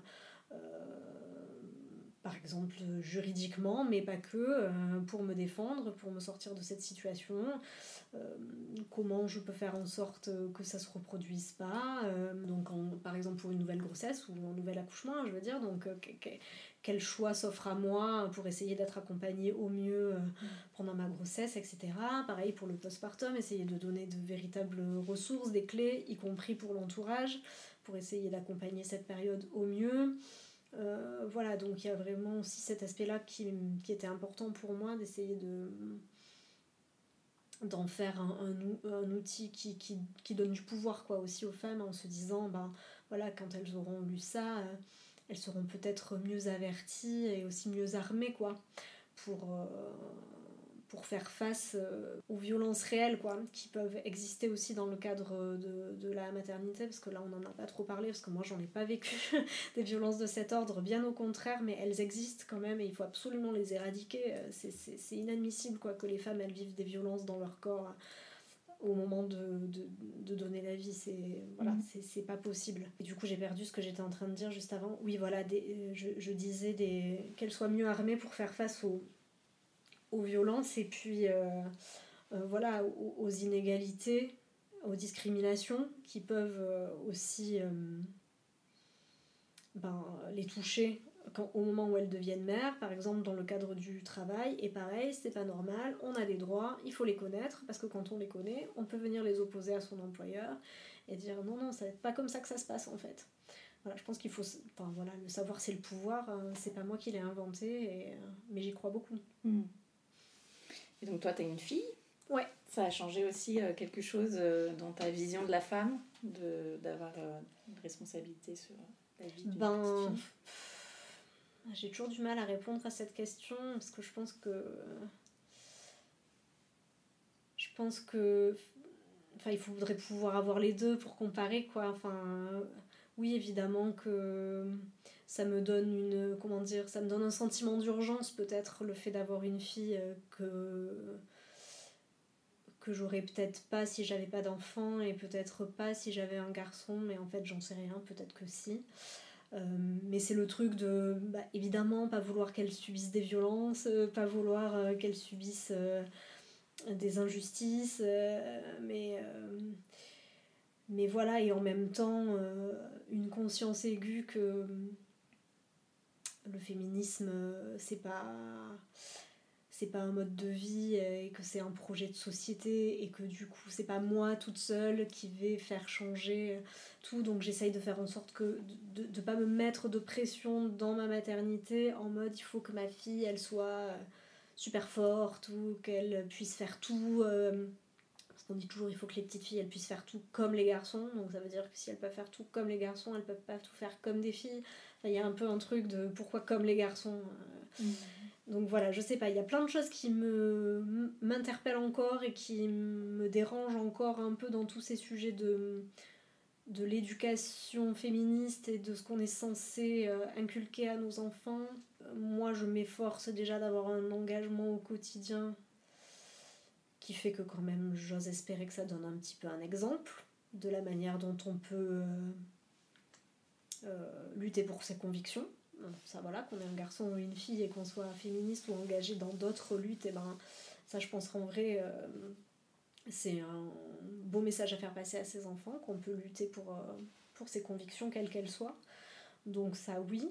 Par exemple juridiquement, mais pas que, pour me défendre, pour me sortir de cette situation. Euh, comment je peux faire en sorte que ça se reproduise pas. Euh, donc, par exemple, pour une nouvelle grossesse ou un nouvel accouchement, je veux dire, donc euh, quel choix s'offre à moi pour essayer d'être accompagnée au mieux mm. pendant ma grossesse, etc. Pareil pour le postpartum, essayer de donner de véritables ressources, des clés, y compris pour l'entourage, pour essayer d'accompagner cette période au mieux. Voilà, donc il y a vraiment aussi cet aspect-là qui, qui, était important pour moi, d'essayer de, d'en faire un, outil qui, donne du pouvoir quoi aussi aux femmes en se disant ben voilà quand elles auront lu ça euh, elles seront peut-être mieux averties et aussi mieux armées quoi pour euh, pour faire face euh, aux violences réelles quoi, qui peuvent exister aussi dans le cadre de, de la maternité, parce que là on n'en a pas trop parlé, parce que moi j'en ai pas vécu <laughs> des violences de cet ordre, bien au contraire, mais elles existent quand même et il faut absolument les éradiquer. Euh, c'est inadmissible quoi, que les femmes elles vivent des violences dans leur corps au moment de, de, de, donner la vie. C'est voilà, mmh. c'est pas possible. Et du coup, j'ai perdu ce que j'étais en train de dire juste avant. Oui, voilà, des, je, je disais des, qu'elles soient mieux armées pour faire face aux, aux violences et puis euh, euh, voilà, aux, inégalités, aux discriminations qui peuvent euh, aussi ben, les toucher au moment où elles deviennent mères, par exemple dans le cadre du travail. Et pareil, c'est pas normal, on a des droits, il faut les connaître, parce que quand on les connaît, on peut venir les opposer à son employeur et dire non, non, c'est pas comme ça que ça se passe en fait. Voilà, je pense qu'il faut. Enfin voilà, le savoir c'est le pouvoir, hein, c'est pas moi qui l'ai inventé, mais j'y crois beaucoup. Hmm. Et donc toi, tu as une fille. Ouais. Ça a changé aussi euh, quelque chose euh, dans ta vision de la femme, d'avoir euh, une responsabilité sur la vie d'une ben, J'ai toujours du mal à répondre à cette question parce que je pense que. Je pense que. Enfin, il faudrait pouvoir avoir les deux pour comparer, quoi. Enfin, oui, évidemment que ça me donne une comment dire ça me donne un sentiment d'urgence peut-être le fait d'avoir une fille euh, que que j'aurais peut-être pas si j'avais pas d'enfant et peut-être pas si j'avais un garçon mais en fait j'en sais rien peut-être que si. Euh, mais c'est le truc de bah, évidemment pas vouloir qu'elle subisse des violences euh, pas vouloir qu'elle subisse des injustices mais mais voilà et en même temps une conscience aiguë que le féminisme, euh, c'est pas c'est pas un mode de vie et que c'est un projet de société et que du coup c'est pas moi toute seule qui vais faire changer tout. Donc j'essaye de faire en sorte que de ne pas me mettre de pression dans ma maternité en mode il faut que ma fille elle soit super forte ou qu'elle puisse faire tout euh, parce qu'on dit toujours il faut que les petites filles elles puissent faire tout comme les garçons. Donc ça veut dire que si elles peuvent faire tout comme les garçons elles peuvent pas tout faire comme des filles il y a un peu un truc de pourquoi comme les garçons. Euh. Mm. Donc voilà, je sais pas, il y a plein de choses qui me m'interpellent encore et qui me dérangent encore un peu dans tous ces sujets de, de l'éducation féministe et de ce qu'on est censé euh, inculquer à nos enfants. Moi, je m'efforce déjà d'avoir un engagement au quotidien qui fait que quand même j'ose espérer que ça donne un petit peu un exemple de la manière dont on peut euh, lutter pour ses convictions. Ça, voilà, qu'on ait un garçon ou une fille et qu'on soit féministe ou engagé dans d'autres luttes, et ben, ça, je pense qu'en vrai, euh, c'est un beau message à faire passer à ses enfants, qu'on peut lutter pour, euh, pour ses convictions, quelles qu'elles soient. Donc, ça, oui.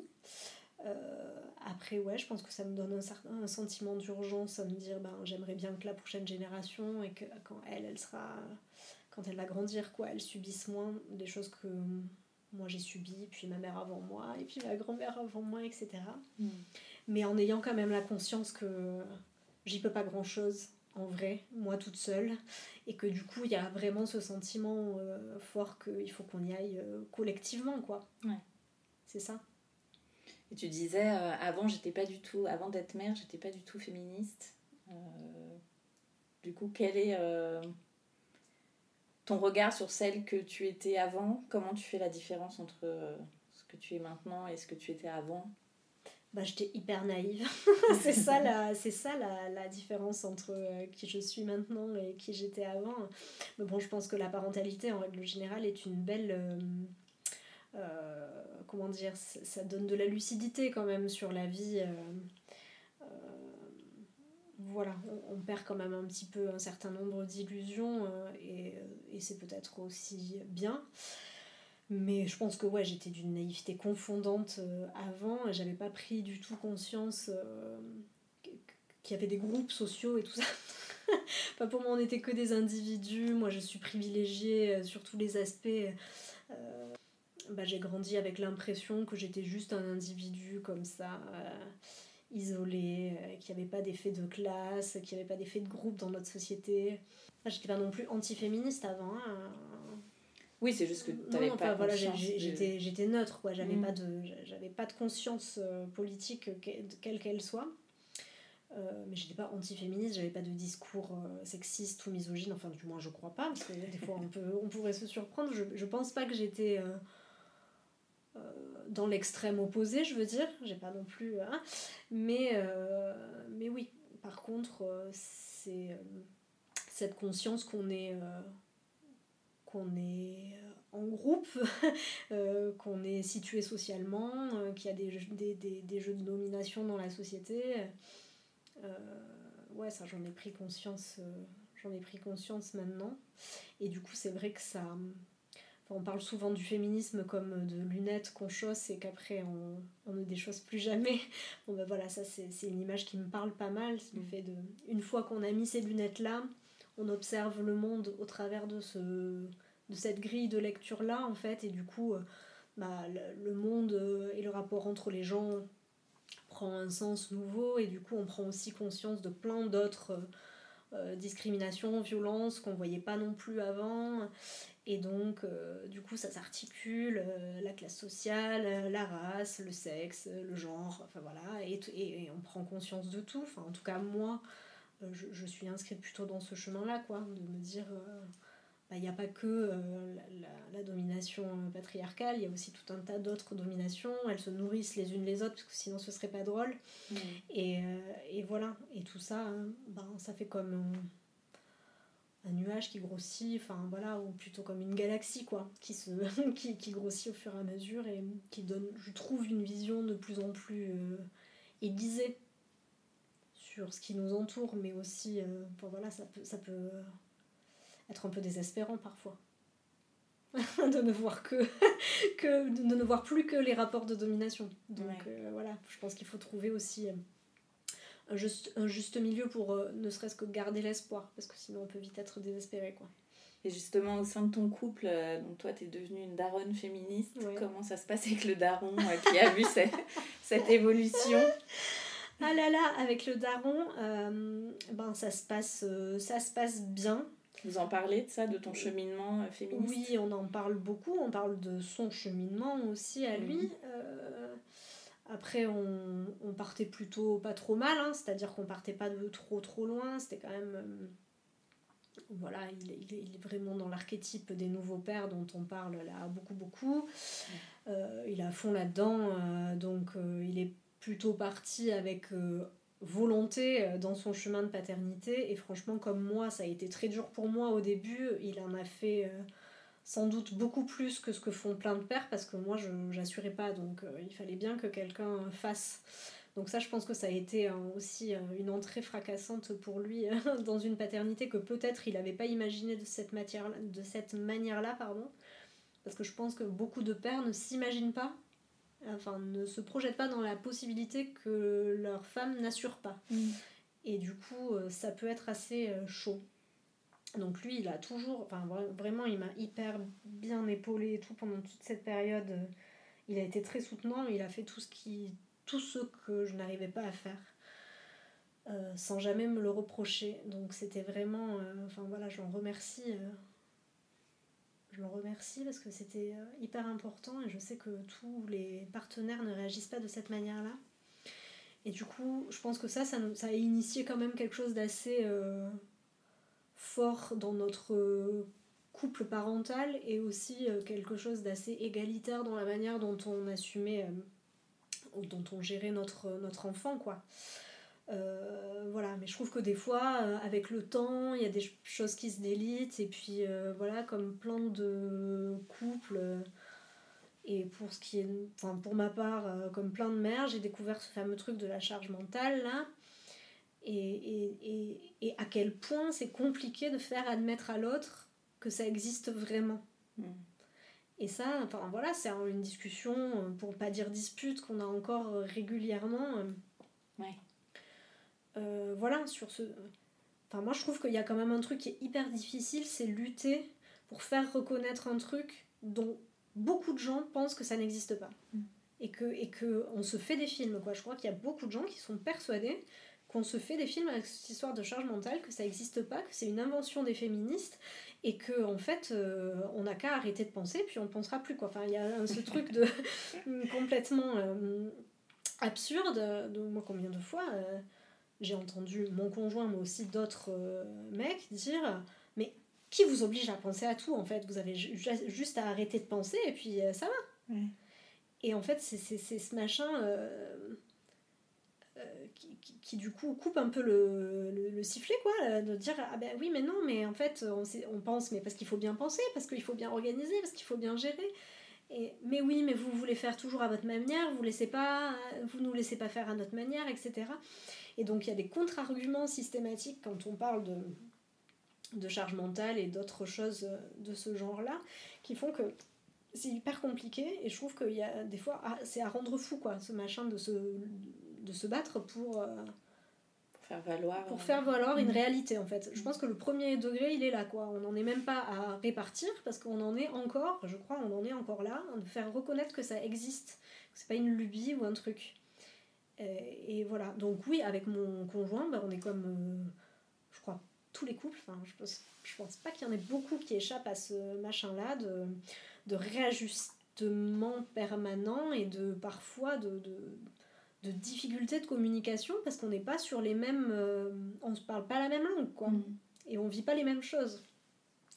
après, ouais, je pense que ça me donne un, certain, un sentiment d'urgence à me dire ben, j'aimerais bien que la prochaine génération et quand elle, elle sera. Quand elle va grandir, quoi, elle subisse moins des choses que moi j'ai subi, puis ma mère avant moi, et puis ma grand-mère avant moi, etc. Mm. Mais en ayant quand même la conscience que j'y peux pas grand-chose en vrai, moi toute seule, et que du coup il y a vraiment ce sentiment euh, fort qu'il faut qu'on y aille euh, collectivement, quoi. Ouais. C'est ça. Et tu disais, euh, avant j'étais pas du tout, avant d'être mère, j'étais pas du tout féministe. du coup, quelle est ton regard sur celle que tu étais avant, comment tu fais la différence entre ce que tu es maintenant et ce que tu étais avant? Bah, j'étais hyper naïve. <laughs> <laughs> c'est ça, la, c'est ça la, la, différence entre euh, qui je suis maintenant et qui j'étais avant. Mais bon, je pense que la parentalité, en règle générale, est une belle... Euh, euh, comment dire Ça donne de la lucidité quand même sur la vie. Voilà, on, perd quand même un petit peu un certain nombre d'illusions et, et c'est peut-être aussi bien. Mais je pense que ouais, j'étais d'une naïveté confondante euh, avant, et j'avais pas pris du tout conscience euh, qu'il y avait des groupes sociaux et tout ça. <laughs> enfin, pour moi, on n'était que des individus. Moi, je suis privilégiée euh, sur tous les aspects. bah, j'ai grandi avec l'impression que j'étais juste un individu comme ça, isolé, qui n'avait pas d'effet de classe, qui n'avait pas d'effet de groupe dans notre société. J'étais pas non plus antiféministe avant. Hein. Oui, c'est juste que tu n'avais pas voilà, j'étais, j'étais neutre, quoi. J'avais, mm. pas de, j'avais pas de conscience euh, politique, quelle qu'elle soit. Euh, mais j'étais pas anti-féministe, j'avais pas de discours euh, sexiste ou misogyne, enfin du moins je crois pas, parce que des fois on, peut, on pourrait se surprendre. Je, je pense pas que j'étais dans l'extrême opposé, je veux dire, j'ai pas non plus. Hein. mais, mais oui, par contre, c'est cette conscience qu'on est qu'on est euh, en groupe, <laughs> euh, qu'on est situé socialement, euh, qu'il y a des, des, des, des, jeux de domination dans la société. ouais, ça j'en ai pris conscience, j'en ai pris conscience maintenant. Et du coup, c'est vrai que ça. On parle souvent du féminisme comme de lunettes qu'on chausse et qu'après on, on ne déchausse plus jamais. <laughs> Bon ben voilà, ça c'est une image qui me parle pas mal. Le mm. fait de. Une fois qu'on a mis ces lunettes-là, on observe le monde au travers de ce, de cette grille de lecture là en fait et du coup euh, bah, le, monde euh, et le rapport entre les gens prend un sens nouveau et du coup on prend aussi conscience de plein d'autres euh, discriminations, violences qu'on voyait pas non plus avant. Et donc du coup ça s'articule la classe sociale, la race, le sexe, le genre, enfin voilà. Et, et, on prend conscience de tout, en tout cas moi je, je, suis inscrite plutôt dans ce chemin là quoi, de me dire il bah, n'y a pas que euh, la, domination patriarcale, il y a aussi tout un tas d'autres dominations. Elles se nourrissent les unes les autres, parce que sinon ce serait pas drôle. Mm. Et, euh, et, voilà. Et tout ça, hein, ben, ça fait comme un, nuage qui grossit, enfin voilà, ou plutôt comme une galaxie, quoi, qui, se, <laughs> qui, qui, grossit au fur et à mesure et qui donne, je trouve, une vision de plus en plus euh, aiguisée sur ce qui nous entoure, mais aussi, voilà, ça peut. Ça peut être un peu désespérant parfois. <laughs> de ne voir que, <laughs> que de ne voir plus que les rapports de domination. Donc euh, voilà, je pense qu'il faut trouver aussi euh, un juste, un juste milieu pour euh, ne serait-ce que garder l'espoir, parce que sinon on peut vite être désespéré. Quoi. Et justement, au sein de ton couple, donc toi, tu es devenue une daronne féministe. Comment ça se passe avec le daron qui a vu cette, <laughs> cette, évolution? Ah là là, avec le daron, ben, ça, se passe, ça se passe bien. Vous en parlez de ça, de ton cheminement euh, féministe? Oui, on en parle beaucoup. On parle de son cheminement aussi à lui. Euh, après, on, on, partait plutôt pas trop mal, hein, c'est-à-dire qu'on partait pas de trop trop loin. C'était quand même. Euh, voilà, il, est vraiment dans l'archétype des nouveaux pères dont on parle là beaucoup beaucoup. il à fond là-dedans, donc il est plutôt parti avec volonté euh, dans son chemin de paternité. Et franchement, comme moi, ça a été très dur pour moi au début. Il en a fait euh, sans doute beaucoup plus que ce que font plein de pères parce que moi, je n'assurais pas. Donc, euh, il fallait bien que quelqu'un fasse. Donc ça, je pense que ça a été aussi une entrée fracassante pour lui <laughs> dans une paternité que peut-être il n'avait pas imaginé de cette, de cette manière-là. pardon Parce que je pense que beaucoup de pères ne s'imaginent pas enfin, ne se projettent pas dans la possibilité que leur femme n'assure pas. Mm. Et du coup, euh, ça peut être assez euh, chaud. Donc lui, il a toujours, enfin vraiment, il m'a hyper bien épaulé et tout pendant toute cette période. Il a été très soutenant, il a fait tout ce, qui, tout ce que je n'arrivais pas à faire. Euh, sans jamais me le reprocher. Donc c'était vraiment, enfin voilà, je l'en remercie je le remercie parce que c'était euh, hyper important et je sais que tous les partenaires ne réagissent pas de cette manière-là. Et du coup, je pense que ça, ça, a initié quand même quelque chose d'assez euh, fort dans notre couple parental est aussi quelque chose d'assez égalitaire dans la manière dont on assumait, dont on gérait notre, notre enfant, quoi. Voilà, mais je trouve que des fois, avec le temps, il y a des choses qui se délitent, et puis voilà, comme plein de couples, et pour ce qui est, enfin pour ma part, euh, comme plein de mères, j'ai découvert ce fameux truc de la charge mentale là. Et, et, et, et à quel point c'est compliqué de faire admettre à l'autre que ça existe vraiment. Mm. Et ça, enfin voilà, c'est une discussion, euh, pour pas dire dispute, qu'on a encore euh, régulièrement. Ouais. Voilà, sur ce. Enfin, moi je trouve qu'il y a quand même un truc qui est hyper difficile, c'est lutter pour faire reconnaître un truc dont beaucoup de gens pensent que ça n'existe pas. Mm. Et que, et que on se fait des films. Quoi. Je crois qu'il y a beaucoup de gens qui sont persuadés qu'on se fait des films avec cette histoire de charge mentale, que ça n'existe pas, que c'est une invention des féministes, et que en fait, euh, on n'a qu'à arrêter de penser, puis on ne pensera plus. Quoi. Enfin, il y a ce truc de <laughs> complètement euh, absurde. De, moi, combien de fois euh, j'ai entendu mon conjoint, mais aussi d'autres mecs dire Mais qui vous oblige à penser à tout en fait? Vous avez juste à arrêter de penser et puis euh, ça va. Et en fait, c'est ce machin euh, euh, qui, qui, du coup coupe un peu le, le, sifflet, quoi, de dire ah ben oui, mais non, mais en fait, on, on pense, mais parce qu'il faut bien penser, parce qu'il faut bien organiser, parce qu'il faut bien gérer. Mais oui, mais vous voulez faire toujours à votre manière, vous laissez pas, vous nous laissez pas faire à notre manière, etc. Et donc il y a des contre-arguments systématiques quand on parle de, de charge mentale et d'autres choses de ce genre-là, qui font que c'est hyper compliqué et je trouve qu'il y a des fois, ah, c'est à rendre fou quoi, ce machin de se, de se battre pour, euh, pour faire valoir, pour faire valoir une mm. réalité en fait. Je pense que le premier degré il est là quoi, on n'en est même pas à répartir parce qu'on en est encore, je crois, on en est encore là, de faire reconnaître que ça existe, que c'est pas une lubie ou un truc. Et, voilà, donc oui, avec mon conjoint, bah, on est comme, euh, je crois, tous les couples, enfin, je pense, je pense pas qu'il y en ait beaucoup qui échappent à ce machin-là de, de réajustement permanent et de parfois de, de, de difficultés de communication parce qu'on n'est pas sur les mêmes. Euh, on ne parle pas la même langue, quoi. Mm. Et on vit pas les mêmes choses.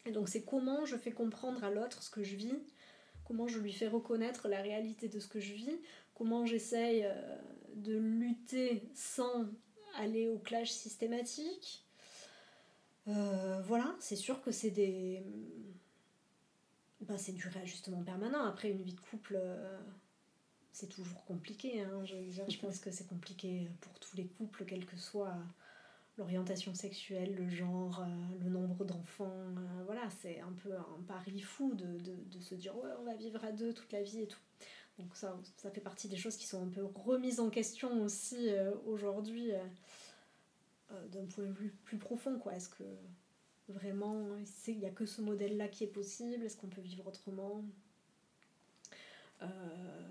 Et donc, c'est comment je fais comprendre à l'autre ce que je vis, comment je lui fais reconnaître la réalité de ce que je vis, comment j'essaye euh, de lutter sans aller au clash systématique euh, voilà, c'est sûr que c'est des. Ben, c'est du réajustement permanent. Après, une vie de couple, c'est toujours compliqué. Hein. Je, je, pense que c'est compliqué pour tous les couples, quelle que soit l'orientation sexuelle, le genre, euh, le nombre d'enfants. voilà, c'est un peu un pari fou de, de, de, se dire ouais, on va vivre à deux toute la vie et tout. Donc, ça, ça fait partie des choses qui sont un peu remises en question aussi aujourd'hui. Euh, d'un point de vue plus profond, quoi. Est-ce que vraiment, il n'y a que ce modèle-là qui est possible? Est-ce qu'on peut vivre autrement? euh,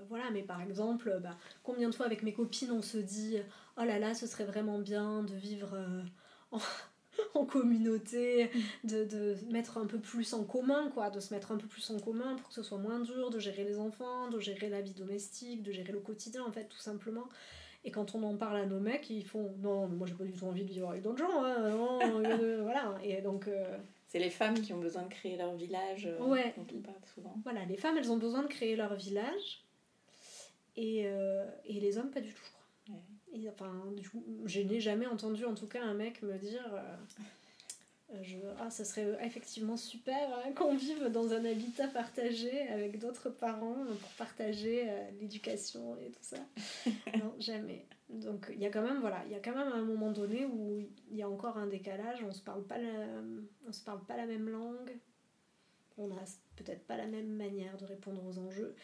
voilà, mais par exemple, bah, combien de fois avec mes copines on se dit oh là là, ce serait vraiment bien de vivre euh, <laughs> en, communauté, de, de, mettre un peu plus en commun, quoi, de se mettre un peu plus en commun pour que ce soit moins dur, de gérer les enfants, de gérer la vie domestique, de gérer le quotidien, en fait, tout simplement. Et quand on en parle à nos mecs, ils font non, moi j'ai pas du tout envie de vivre avec d'autres gens. Hein, <laughs> voilà. Et donc. Euh, c'est les femmes qui ont besoin de créer leur village. Euh, ouais. souvent. Voilà, les femmes elles ont besoin de créer leur village. Et, euh, et les hommes pas du tout, je crois. Et, enfin, du coup, je n'ai jamais entendu en tout cas un mec me dire. Euh, je, ah, ça serait euh, effectivement super hein, qu'on vive dans un habitat partagé avec d'autres parents pour partager euh, l'éducation et tout ça. <laughs> non, jamais. Donc il y a quand même voilà, il y a quand même un moment donné où il y a encore un décalage, on se parle pas on se parle pas la même langue. On a peut-être pas la même manière de répondre aux enjeux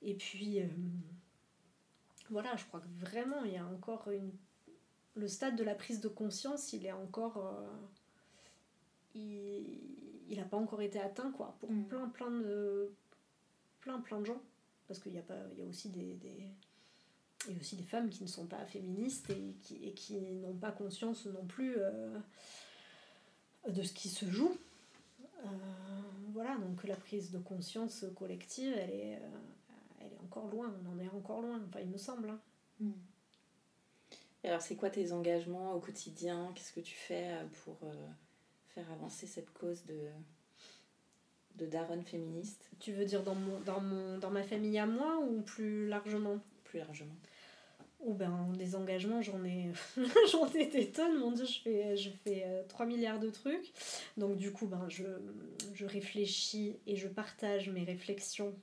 et puis voilà, je crois que vraiment il y a encore une le stade de la prise de conscience, il est encore il n'a pas encore été atteint quoi pour mm. plein plein de plein plein de gens parce qu'il y a pas il y a aussi des, des il y a aussi des femmes qui ne sont pas féministes et qui, et qui n'ont pas conscience non plus euh, de ce qui se joue euh, voilà donc la prise de conscience collective elle est euh, elle est encore loin on en est encore loin enfin il me semble hein. mm. alors c'est quoi tes engagements au quotidien? Qu'est-ce que tu fais pour faire avancer cette cause de, de daronne féministe? Tu veux dire dans, mon, dans, mon, dans ma famille à moi ou plus largement? Plus largement. Ou ben des engagements, j'en ai, <laughs> j'en ai des tonnes, mon dieu, je fais, je fais 3 milliards de trucs. Donc du coup, ben, je, réfléchis et je partage mes réflexions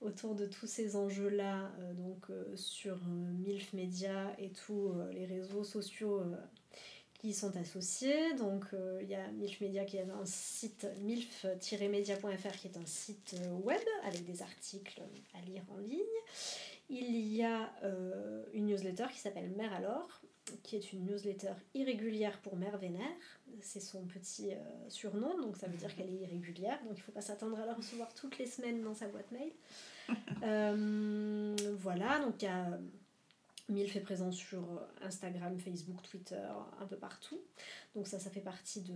autour de tous ces enjeux-là, euh, donc euh, sur euh, MILF Media et tous les réseaux sociaux qui sont associés. Donc il y a MILF Media qui est un site milf-media.fr qui est un site web avec des articles à lire en ligne. Il y a une newsletter qui s'appelle Mère alors, qui est une newsletter irrégulière pour Mère Vénère. C'est son petit surnom, donc ça veut dire qu'elle est irrégulière, donc il ne faut pas s'attendre à la recevoir toutes les semaines dans sa boîte mail. <laughs> Euh, voilà, donc il y a présent sur Instagram, Facebook, Twitter, un peu partout. Donc ça, ça fait partie de,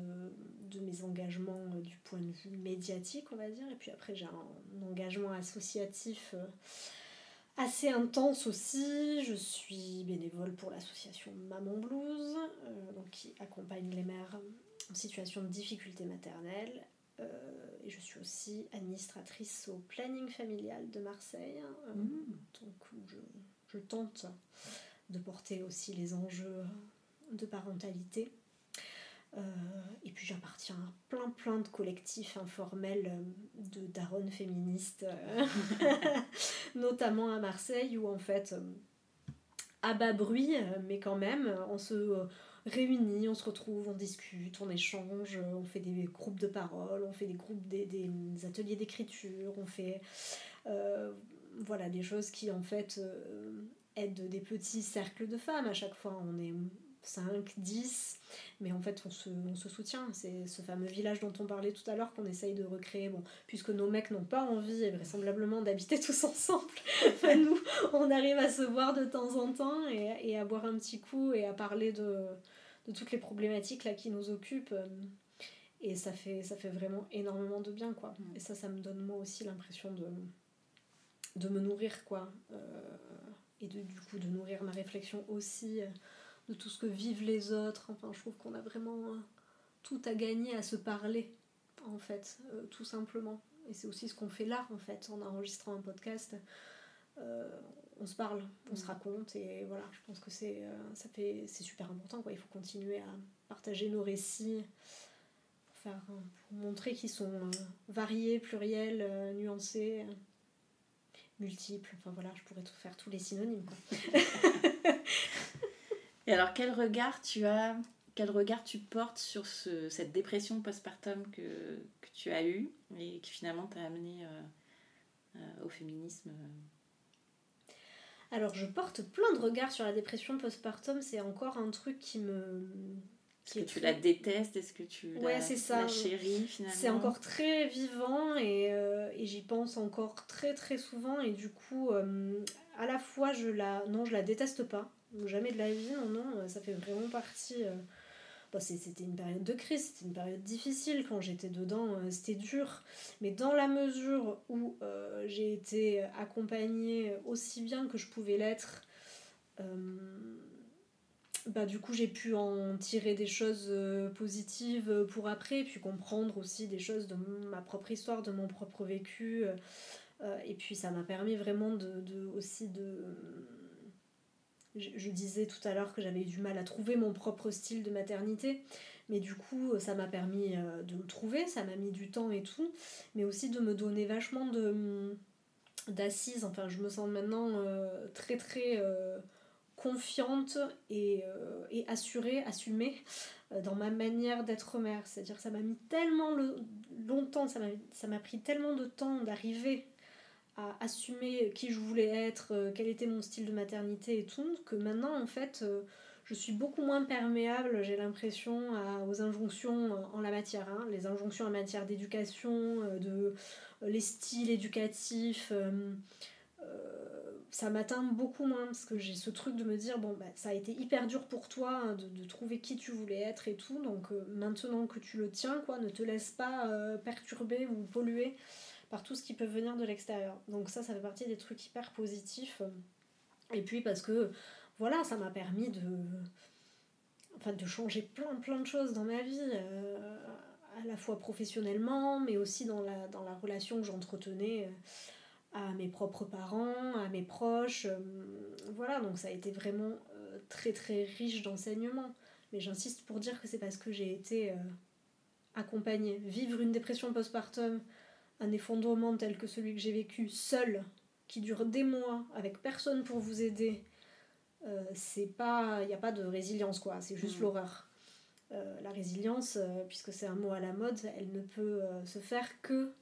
de, mes engagements euh, du point de vue médiatique, on va dire. Et puis après, j'ai un, engagement associatif euh, assez intense aussi. Je suis bénévole pour l'association Maman Blues, donc qui accompagne les mères en situation de difficulté maternelle euh, et je suis aussi administratrice au planning familial de Marseille. Euh, mmh. Donc je, je, tente de porter aussi les enjeux de parentalité. Euh, et puis j'appartiens à plein plein de collectifs informels de daronnes féministes, <laughs> notamment à Marseille où en fait, à bas bruit, mais quand même, on se réunis, on se retrouve, on discute, on échange, on fait des groupes de parole, on fait des groupes des, ateliers d'écriture, on fait euh, voilà des choses qui en fait euh, aident des petits cercles de femmes à chaque fois. On est 5, 10, mais en fait on se, on se soutient. C'est ce fameux village dont on parlait tout à l'heure qu'on essaye de recréer. Bon, puisque nos mecs n'ont pas envie, vraisemblablement, d'habiter tous ensemble, <laughs> nous, on arrive à se voir de temps en temps et, et, à boire un petit coup et à parler de, de toutes les problématiques là qui nous occupent. Euh, et ça fait, ça fait vraiment énormément de bien, quoi. Mm. Et ça, ça me donne moi aussi l'impression de, de me nourrir, quoi. Euh, et de, du coup, de nourrir ma réflexion aussi euh, de tout ce que vivent les autres. Enfin, je trouve qu'on a vraiment tout à gagner à se parler, en fait, tout simplement. Et c'est aussi ce qu'on fait là, en fait, en enregistrant un podcast on se parle, on se mm. raconte et voilà, je pense que c'est euh, ça fait c'est super important quoi. Il faut continuer à partager nos récits pour faire pour montrer qu'ils sont euh, variés, pluriels, euh, nuancés, multiples. Enfin voilà, je pourrais tout faire tous les synonymes quoi. <laughs> et alors quel regard tu as quel regard tu portes sur ce, cette dépression postpartum que, que tu as eue et qui finalement t'a amené au féminisme alors, je porte plein de regards sur la dépression postpartum. C'est encore un truc qui me. Est-ce que tu la détestes? Est-ce que tu ouais, la, ça. la chéris finalement? C'est encore très vivant et, euh, et j'y pense encore très très souvent. Et du coup, euh, à la fois, je la. Non, je la déteste pas. Jamais de la vie, non, non. Ça fait vraiment partie. Euh, c'était une période de crise, c'était une période difficile. Quand j'étais dedans, euh, c'était dur. Mais dans la mesure où euh, j'ai été accompagnée aussi bien que je pouvais l'être, euh, bah, du coup, j'ai pu en tirer des choses positives pour après, puis comprendre aussi des choses de ma propre histoire, de mon propre vécu. et puis, ça m'a permis vraiment de aussi de je, disais tout à l'heure que j'avais eu du mal à trouver mon propre style de maternité, mais du coup, ça m'a permis euh, de le trouver, ça m'a mis du temps et tout, mais aussi de me donner vachement de d'assises. Enfin, je me sens maintenant euh, très très euh, confiante et, et, assurée, assumée dans ma manière d'être mère. C'est-à-dire que ça m'a mis tellement longtemps, ça m'a pris tellement de temps d'arriver à assumer qui je voulais être, euh, quel était mon style de maternité et tout, que maintenant en fait euh, je suis beaucoup moins perméable, j'ai l'impression, aux injonctions euh, en la matière, hein. les injonctions en matière d'éducation, de les styles éducatifs. ça m'atteint beaucoup moins parce que j'ai ce truc de me dire bon bah, ça a été hyper dur pour toi hein, de, de, trouver qui tu voulais être et tout donc maintenant que tu le tiens quoi ne te laisse pas perturber ou polluer par tout ce qui peut venir de l'extérieur. Donc ça, ça fait partie des trucs hyper positifs. Et puis parce que, voilà, ça m'a permis de, enfin, de changer plein plein de choses dans ma vie. Euh, à la fois professionnellement, mais aussi dans la, dans la relation que j'entretenais à mes propres parents, à mes proches. voilà, donc ça a été vraiment très très riche d'enseignements. Mais j'insiste pour dire que c'est parce que j'ai été accompagnée. Vivre une dépression postpartum, un effondrement tel que celui que j'ai vécu seul, qui dure des mois, avec personne pour vous aider, euh, c'est pas. Il n'y a pas de résilience, quoi. C'est juste mm. l'horreur. Euh, la résilience, euh, puisque c'est un mot à la mode, elle ne peut se faire que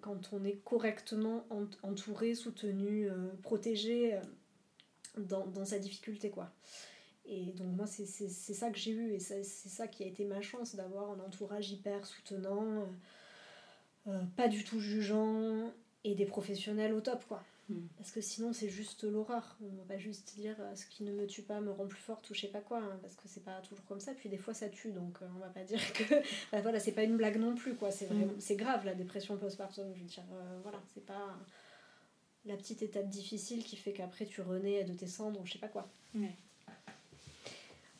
quand on est correctement entouré, soutenu, protégé dans, dans, sa difficulté, quoi. Et donc moi, c'est ça que j'ai eu, et c'est ça qui a été ma chance, d'avoir un entourage hyper soutenant, pas du tout jugeant, et des professionnels au top, quoi. Hmm. Parce que sinon, c'est juste l'horreur. On va pas juste dire euh, ce qui ne me tue pas me rend plus forte ou je sais pas quoi, hein, parce que c'est pas toujours comme ça. Puis des fois, ça tue, donc euh, on va pas dire que. <laughs> bah, voilà, c'est pas une blague non plus, quoi. C'est hmm. c'est grave la dépression postpartum. Je veux dire, euh, voilà, c'est pas la petite étape difficile qui fait qu'après tu renais de tes cendres ou je sais pas quoi.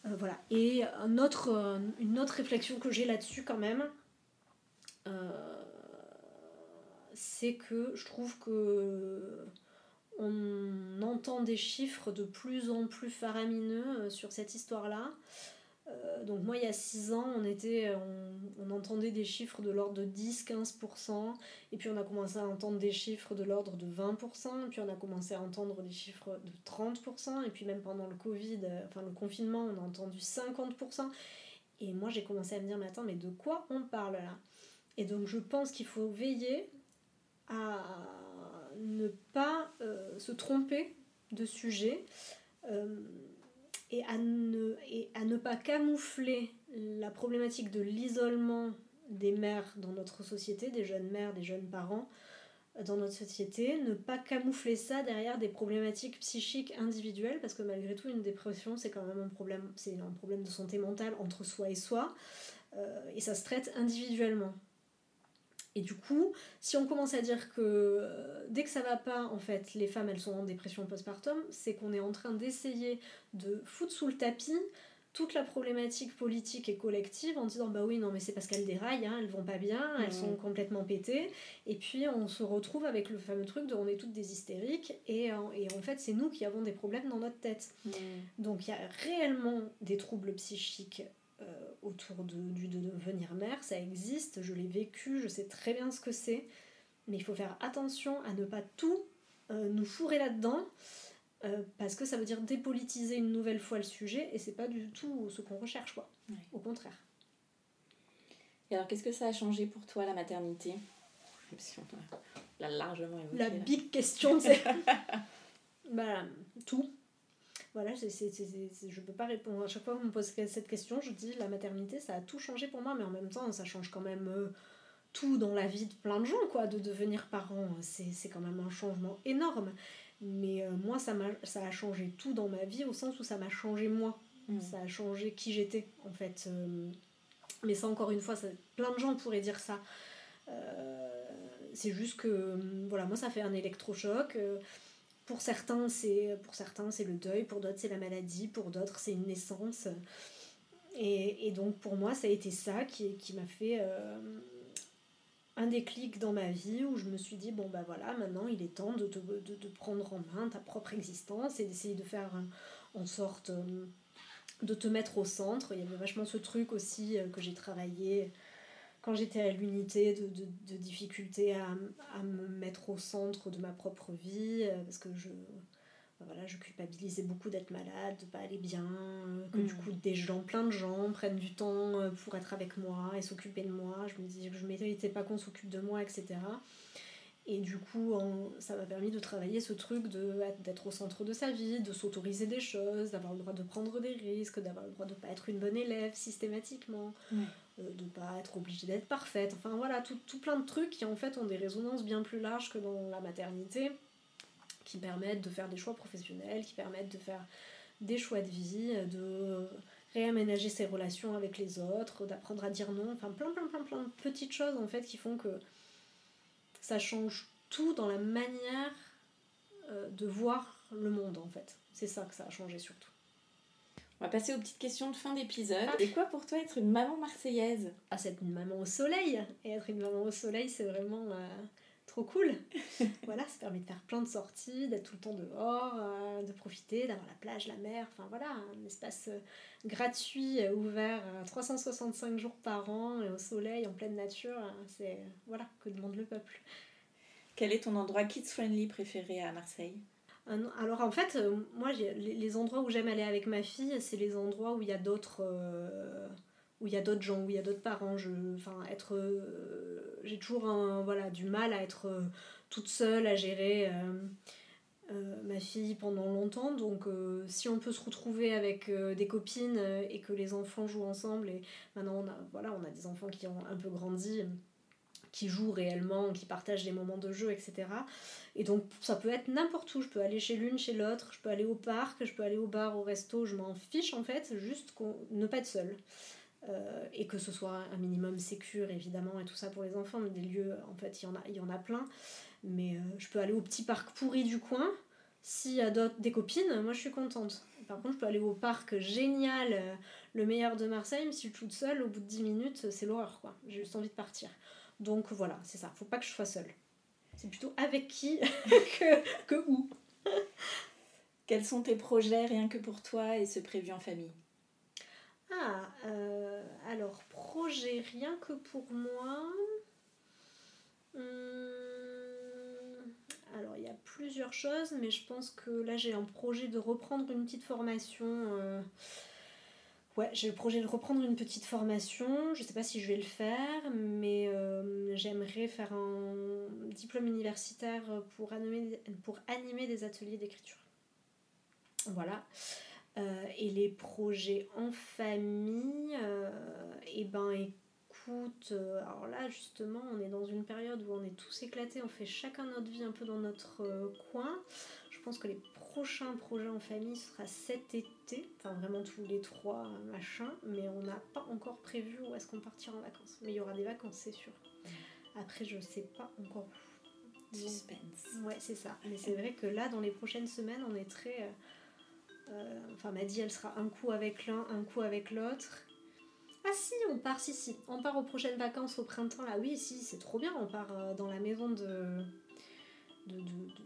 voilà. Et un autre, une autre réflexion que j'ai là-dessus, quand même c'est que je trouve que on entend des chiffres de plus en plus faramineux euh, sur cette histoire-là. Euh, donc moi il y a 6 ans on était on, entendait des chiffres de l'ordre de 10-15% et puis on a commencé à entendre des chiffres de l'ordre de 20% et puis on a commencé à entendre des chiffres de 30% et puis même pendant le Covid, euh, enfin le confinement on a entendu 50% et moi j'ai commencé à me dire mais attends mais de quoi on parle là? Et donc je pense qu'il faut veiller à ne pas euh, se tromper de sujet euh, et, à ne, pas camoufler la problématique de l'isolement des mères dans notre société, des jeunes mères, des jeunes parents euh, dans notre société, ne pas camoufler ça derrière des problématiques psychiques individuelles, parce que malgré tout, une dépression, c'est quand même un problème de santé mentale entre soi et soi, et ça se traite individuellement. Et du coup, si on commence à dire que euh, dès que ça va pas, en fait, les femmes elles sont en dépression postpartum, c'est qu'on est en train d'essayer de foutre sous le tapis toute la problématique politique et collective en disant bah oui non mais c'est parce qu'elles déraillent, hein, elles vont pas bien, elles sont complètement pétées. Et puis on se retrouve avec le fameux truc de on est toutes des hystériques et, et en fait c'est nous qui avons des problèmes dans notre tête. Donc il y a réellement des troubles psychiques euh, autour de, du, de devenir mère, ça existe, je l'ai vécu, je sais très bien ce que c'est, mais il faut faire attention à ne pas tout euh, nous fourrer là-dedans, euh, parce que ça veut dire dépolitiser une nouvelle fois le sujet, et c'est pas du tout ce qu'on recherche, quoi. Au contraire. Et alors, qu'est-ce que ça a changé pour toi, la maternité? L'a largement évoqué. La big question, c'est. <laughs> bah, tout voilà, je ne peux pas répondre. À chaque fois qu'on me pose cette question, je dis la maternité, ça a tout changé pour moi, mais en même temps, ça change quand même euh, tout dans la vie de plein de gens, quoi, de devenir parent. C'est quand même un changement énorme. Mais euh, moi, ça, a, ça a changé tout dans ma vie, au sens où ça m'a changé moi. Mmh. Ça a changé qui j'étais, en fait. Euh, mais ça, encore une fois, ça, plein de gens pourraient dire ça. c'est juste que, voilà, moi, ça fait un électrochoc pour certains, c'est pour certains c'est le deuil, pour d'autres c'est la maladie, pour d'autres c'est une naissance. Et, et, donc pour moi, ça a été ça qui, qui m'a fait euh, un déclic dans ma vie où je me suis dit, bon bah voilà, maintenant il est temps de, de, de, prendre en main ta propre existence et d'essayer de faire en sorte euh, de te mettre au centre. Il y avait vachement ce truc aussi euh, que j'ai travaillé quand j'étais à l'unité de, de, de difficulté à, à, me mettre au centre de ma propre vie, euh, parce que je, euh, voilà, je culpabilisais beaucoup d'être malade, de pas aller bien, euh, que du mm. coup des gens, plein de gens prennent du temps pour être avec moi et s'occuper de moi. Je me disais que je ne méritais pas qu'on s'occupe de moi, etc. Et du coup, ça m'a permis de travailler ce truc d'être au centre de sa vie, de s'autoriser des choses, d'avoir le droit de prendre des risques, d'avoir le droit de ne pas être une bonne élève systématiquement, euh, de ne pas être obligée d'être parfaite. Enfin voilà, tout, tout, plein de trucs qui en fait ont des résonances bien plus larges que dans la maternité, qui permettent de faire des choix professionnels, qui permettent de faire des choix de vie, de réaménager ses relations avec les autres, d'apprendre à dire non, enfin plein plein plein plein de petites choses en fait qui font que ça change tout dans la manière euh, de voir le monde en fait. C'est ça que ça a changé surtout. On va passer aux petites questions de fin d'épisode. Ah. Et quoi pour toi être une maman marseillaise? Ah, c'est être une maman au soleil. Et être une maman au soleil, c'est vraiment euh, trop cool. <laughs> voilà, ça permet de faire plein de sorties, d'être tout le temps dehors, euh, de profiter, d'avoir la plage, la mer. Enfin voilà, un espace euh, gratuit, ouvert 365 jours par an, et au soleil, en pleine nature. c'est voilà, que demande le peuple. Quel est ton endroit kids-friendly préféré à Marseille? Alors en fait, euh, moi, les, endroits où j'aime aller avec ma fille, c'est les endroits où il y a d'autres, euh, il y a d'autres gens, où il y a d'autres parents. Je, enfin, être, euh, j'ai toujours un, du mal à être toute seule à gérer ma fille pendant longtemps. Donc, si on peut se retrouver avec des copines et que les enfants jouent ensemble, et maintenant on a, voilà, on a des enfants qui ont un peu grandi qui jouent réellement, qui partagent des moments de jeu, etc. Et donc ça peut être n'importe où, je peux aller chez l'une, chez l'autre, je peux aller au parc, je peux aller au bar, au resto, je m'en fiche en fait, juste ne pas être seule. Euh, et que ce soit un minimum sécure évidemment et tout ça pour les enfants, mais des lieux en fait il y en a, y en a plein. Mais euh, je peux aller au petit parc pourri du coin, s'il y a des copines, moi je suis contente. Par contre, je peux aller au parc génial, euh, le meilleur de Marseille, mais si je suis toute seule, au bout de 10 minutes, c'est l'horreur quoi. J'ai juste envie de partir. Donc voilà, c'est ça. Faut pas que je sois seule. C'est plutôt avec qui <laughs> que, que où? Quels sont tes projets rien que pour toi et ce prévu en famille? Ah, euh, alors projet rien que pour moi. Hum, alors il y a plusieurs choses, mais je pense que là j'ai un projet de reprendre une petite formation. Euh, Ouais, j'ai le projet de reprendre une petite formation. Je sais pas si je vais le faire, mais euh, j'aimerais faire un diplôme universitaire pour animer, pour animer des ateliers d'écriture. Voilà. Euh, et les projets en famille, euh, et eh ben écoute, alors là justement, on est dans une période où on est tous éclatés, on fait chacun notre vie un peu dans notre coin. Je pense que les prochain projet en famille sera cet été, enfin vraiment tous les trois machin, mais on n'a pas encore prévu où est-ce qu'on partira en vacances. Mais il y aura des vacances, c'est sûr. Après, je sais pas encore où. Suspense. Ouais, c'est ça. Mais c'est vrai que là, dans les prochaines semaines, on est très. Euh, euh, enfin, m'a dit, elle sera un coup avec l'un, un coup avec l'autre. Ah si, on part, si, si. On part aux prochaines vacances au printemps, là. Oui, si, c'est trop bien. On part euh, dans la maison de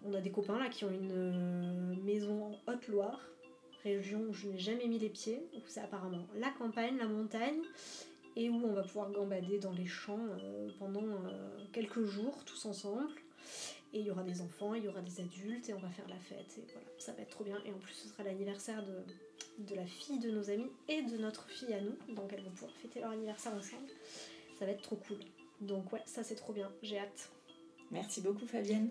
on a des copains là qui ont une euh, maison en Haute-Loire, région où je n'ai jamais mis les pieds, où c'est apparemment la campagne, la montagne, et où on va pouvoir gambader dans les champs euh, pendant euh, quelques jours tous ensemble. Et il y aura des enfants, il y aura des adultes, et on va faire la fête. Et voilà, ça va être trop bien. Et en plus, ce sera l'anniversaire de, de la fille de nos amis et de notre fille à nous. Donc elles vont pouvoir fêter leur anniversaire ensemble. Ça va être trop cool. Donc ouais, ça c'est trop bien. J'ai hâte. Merci beaucoup Fabienne.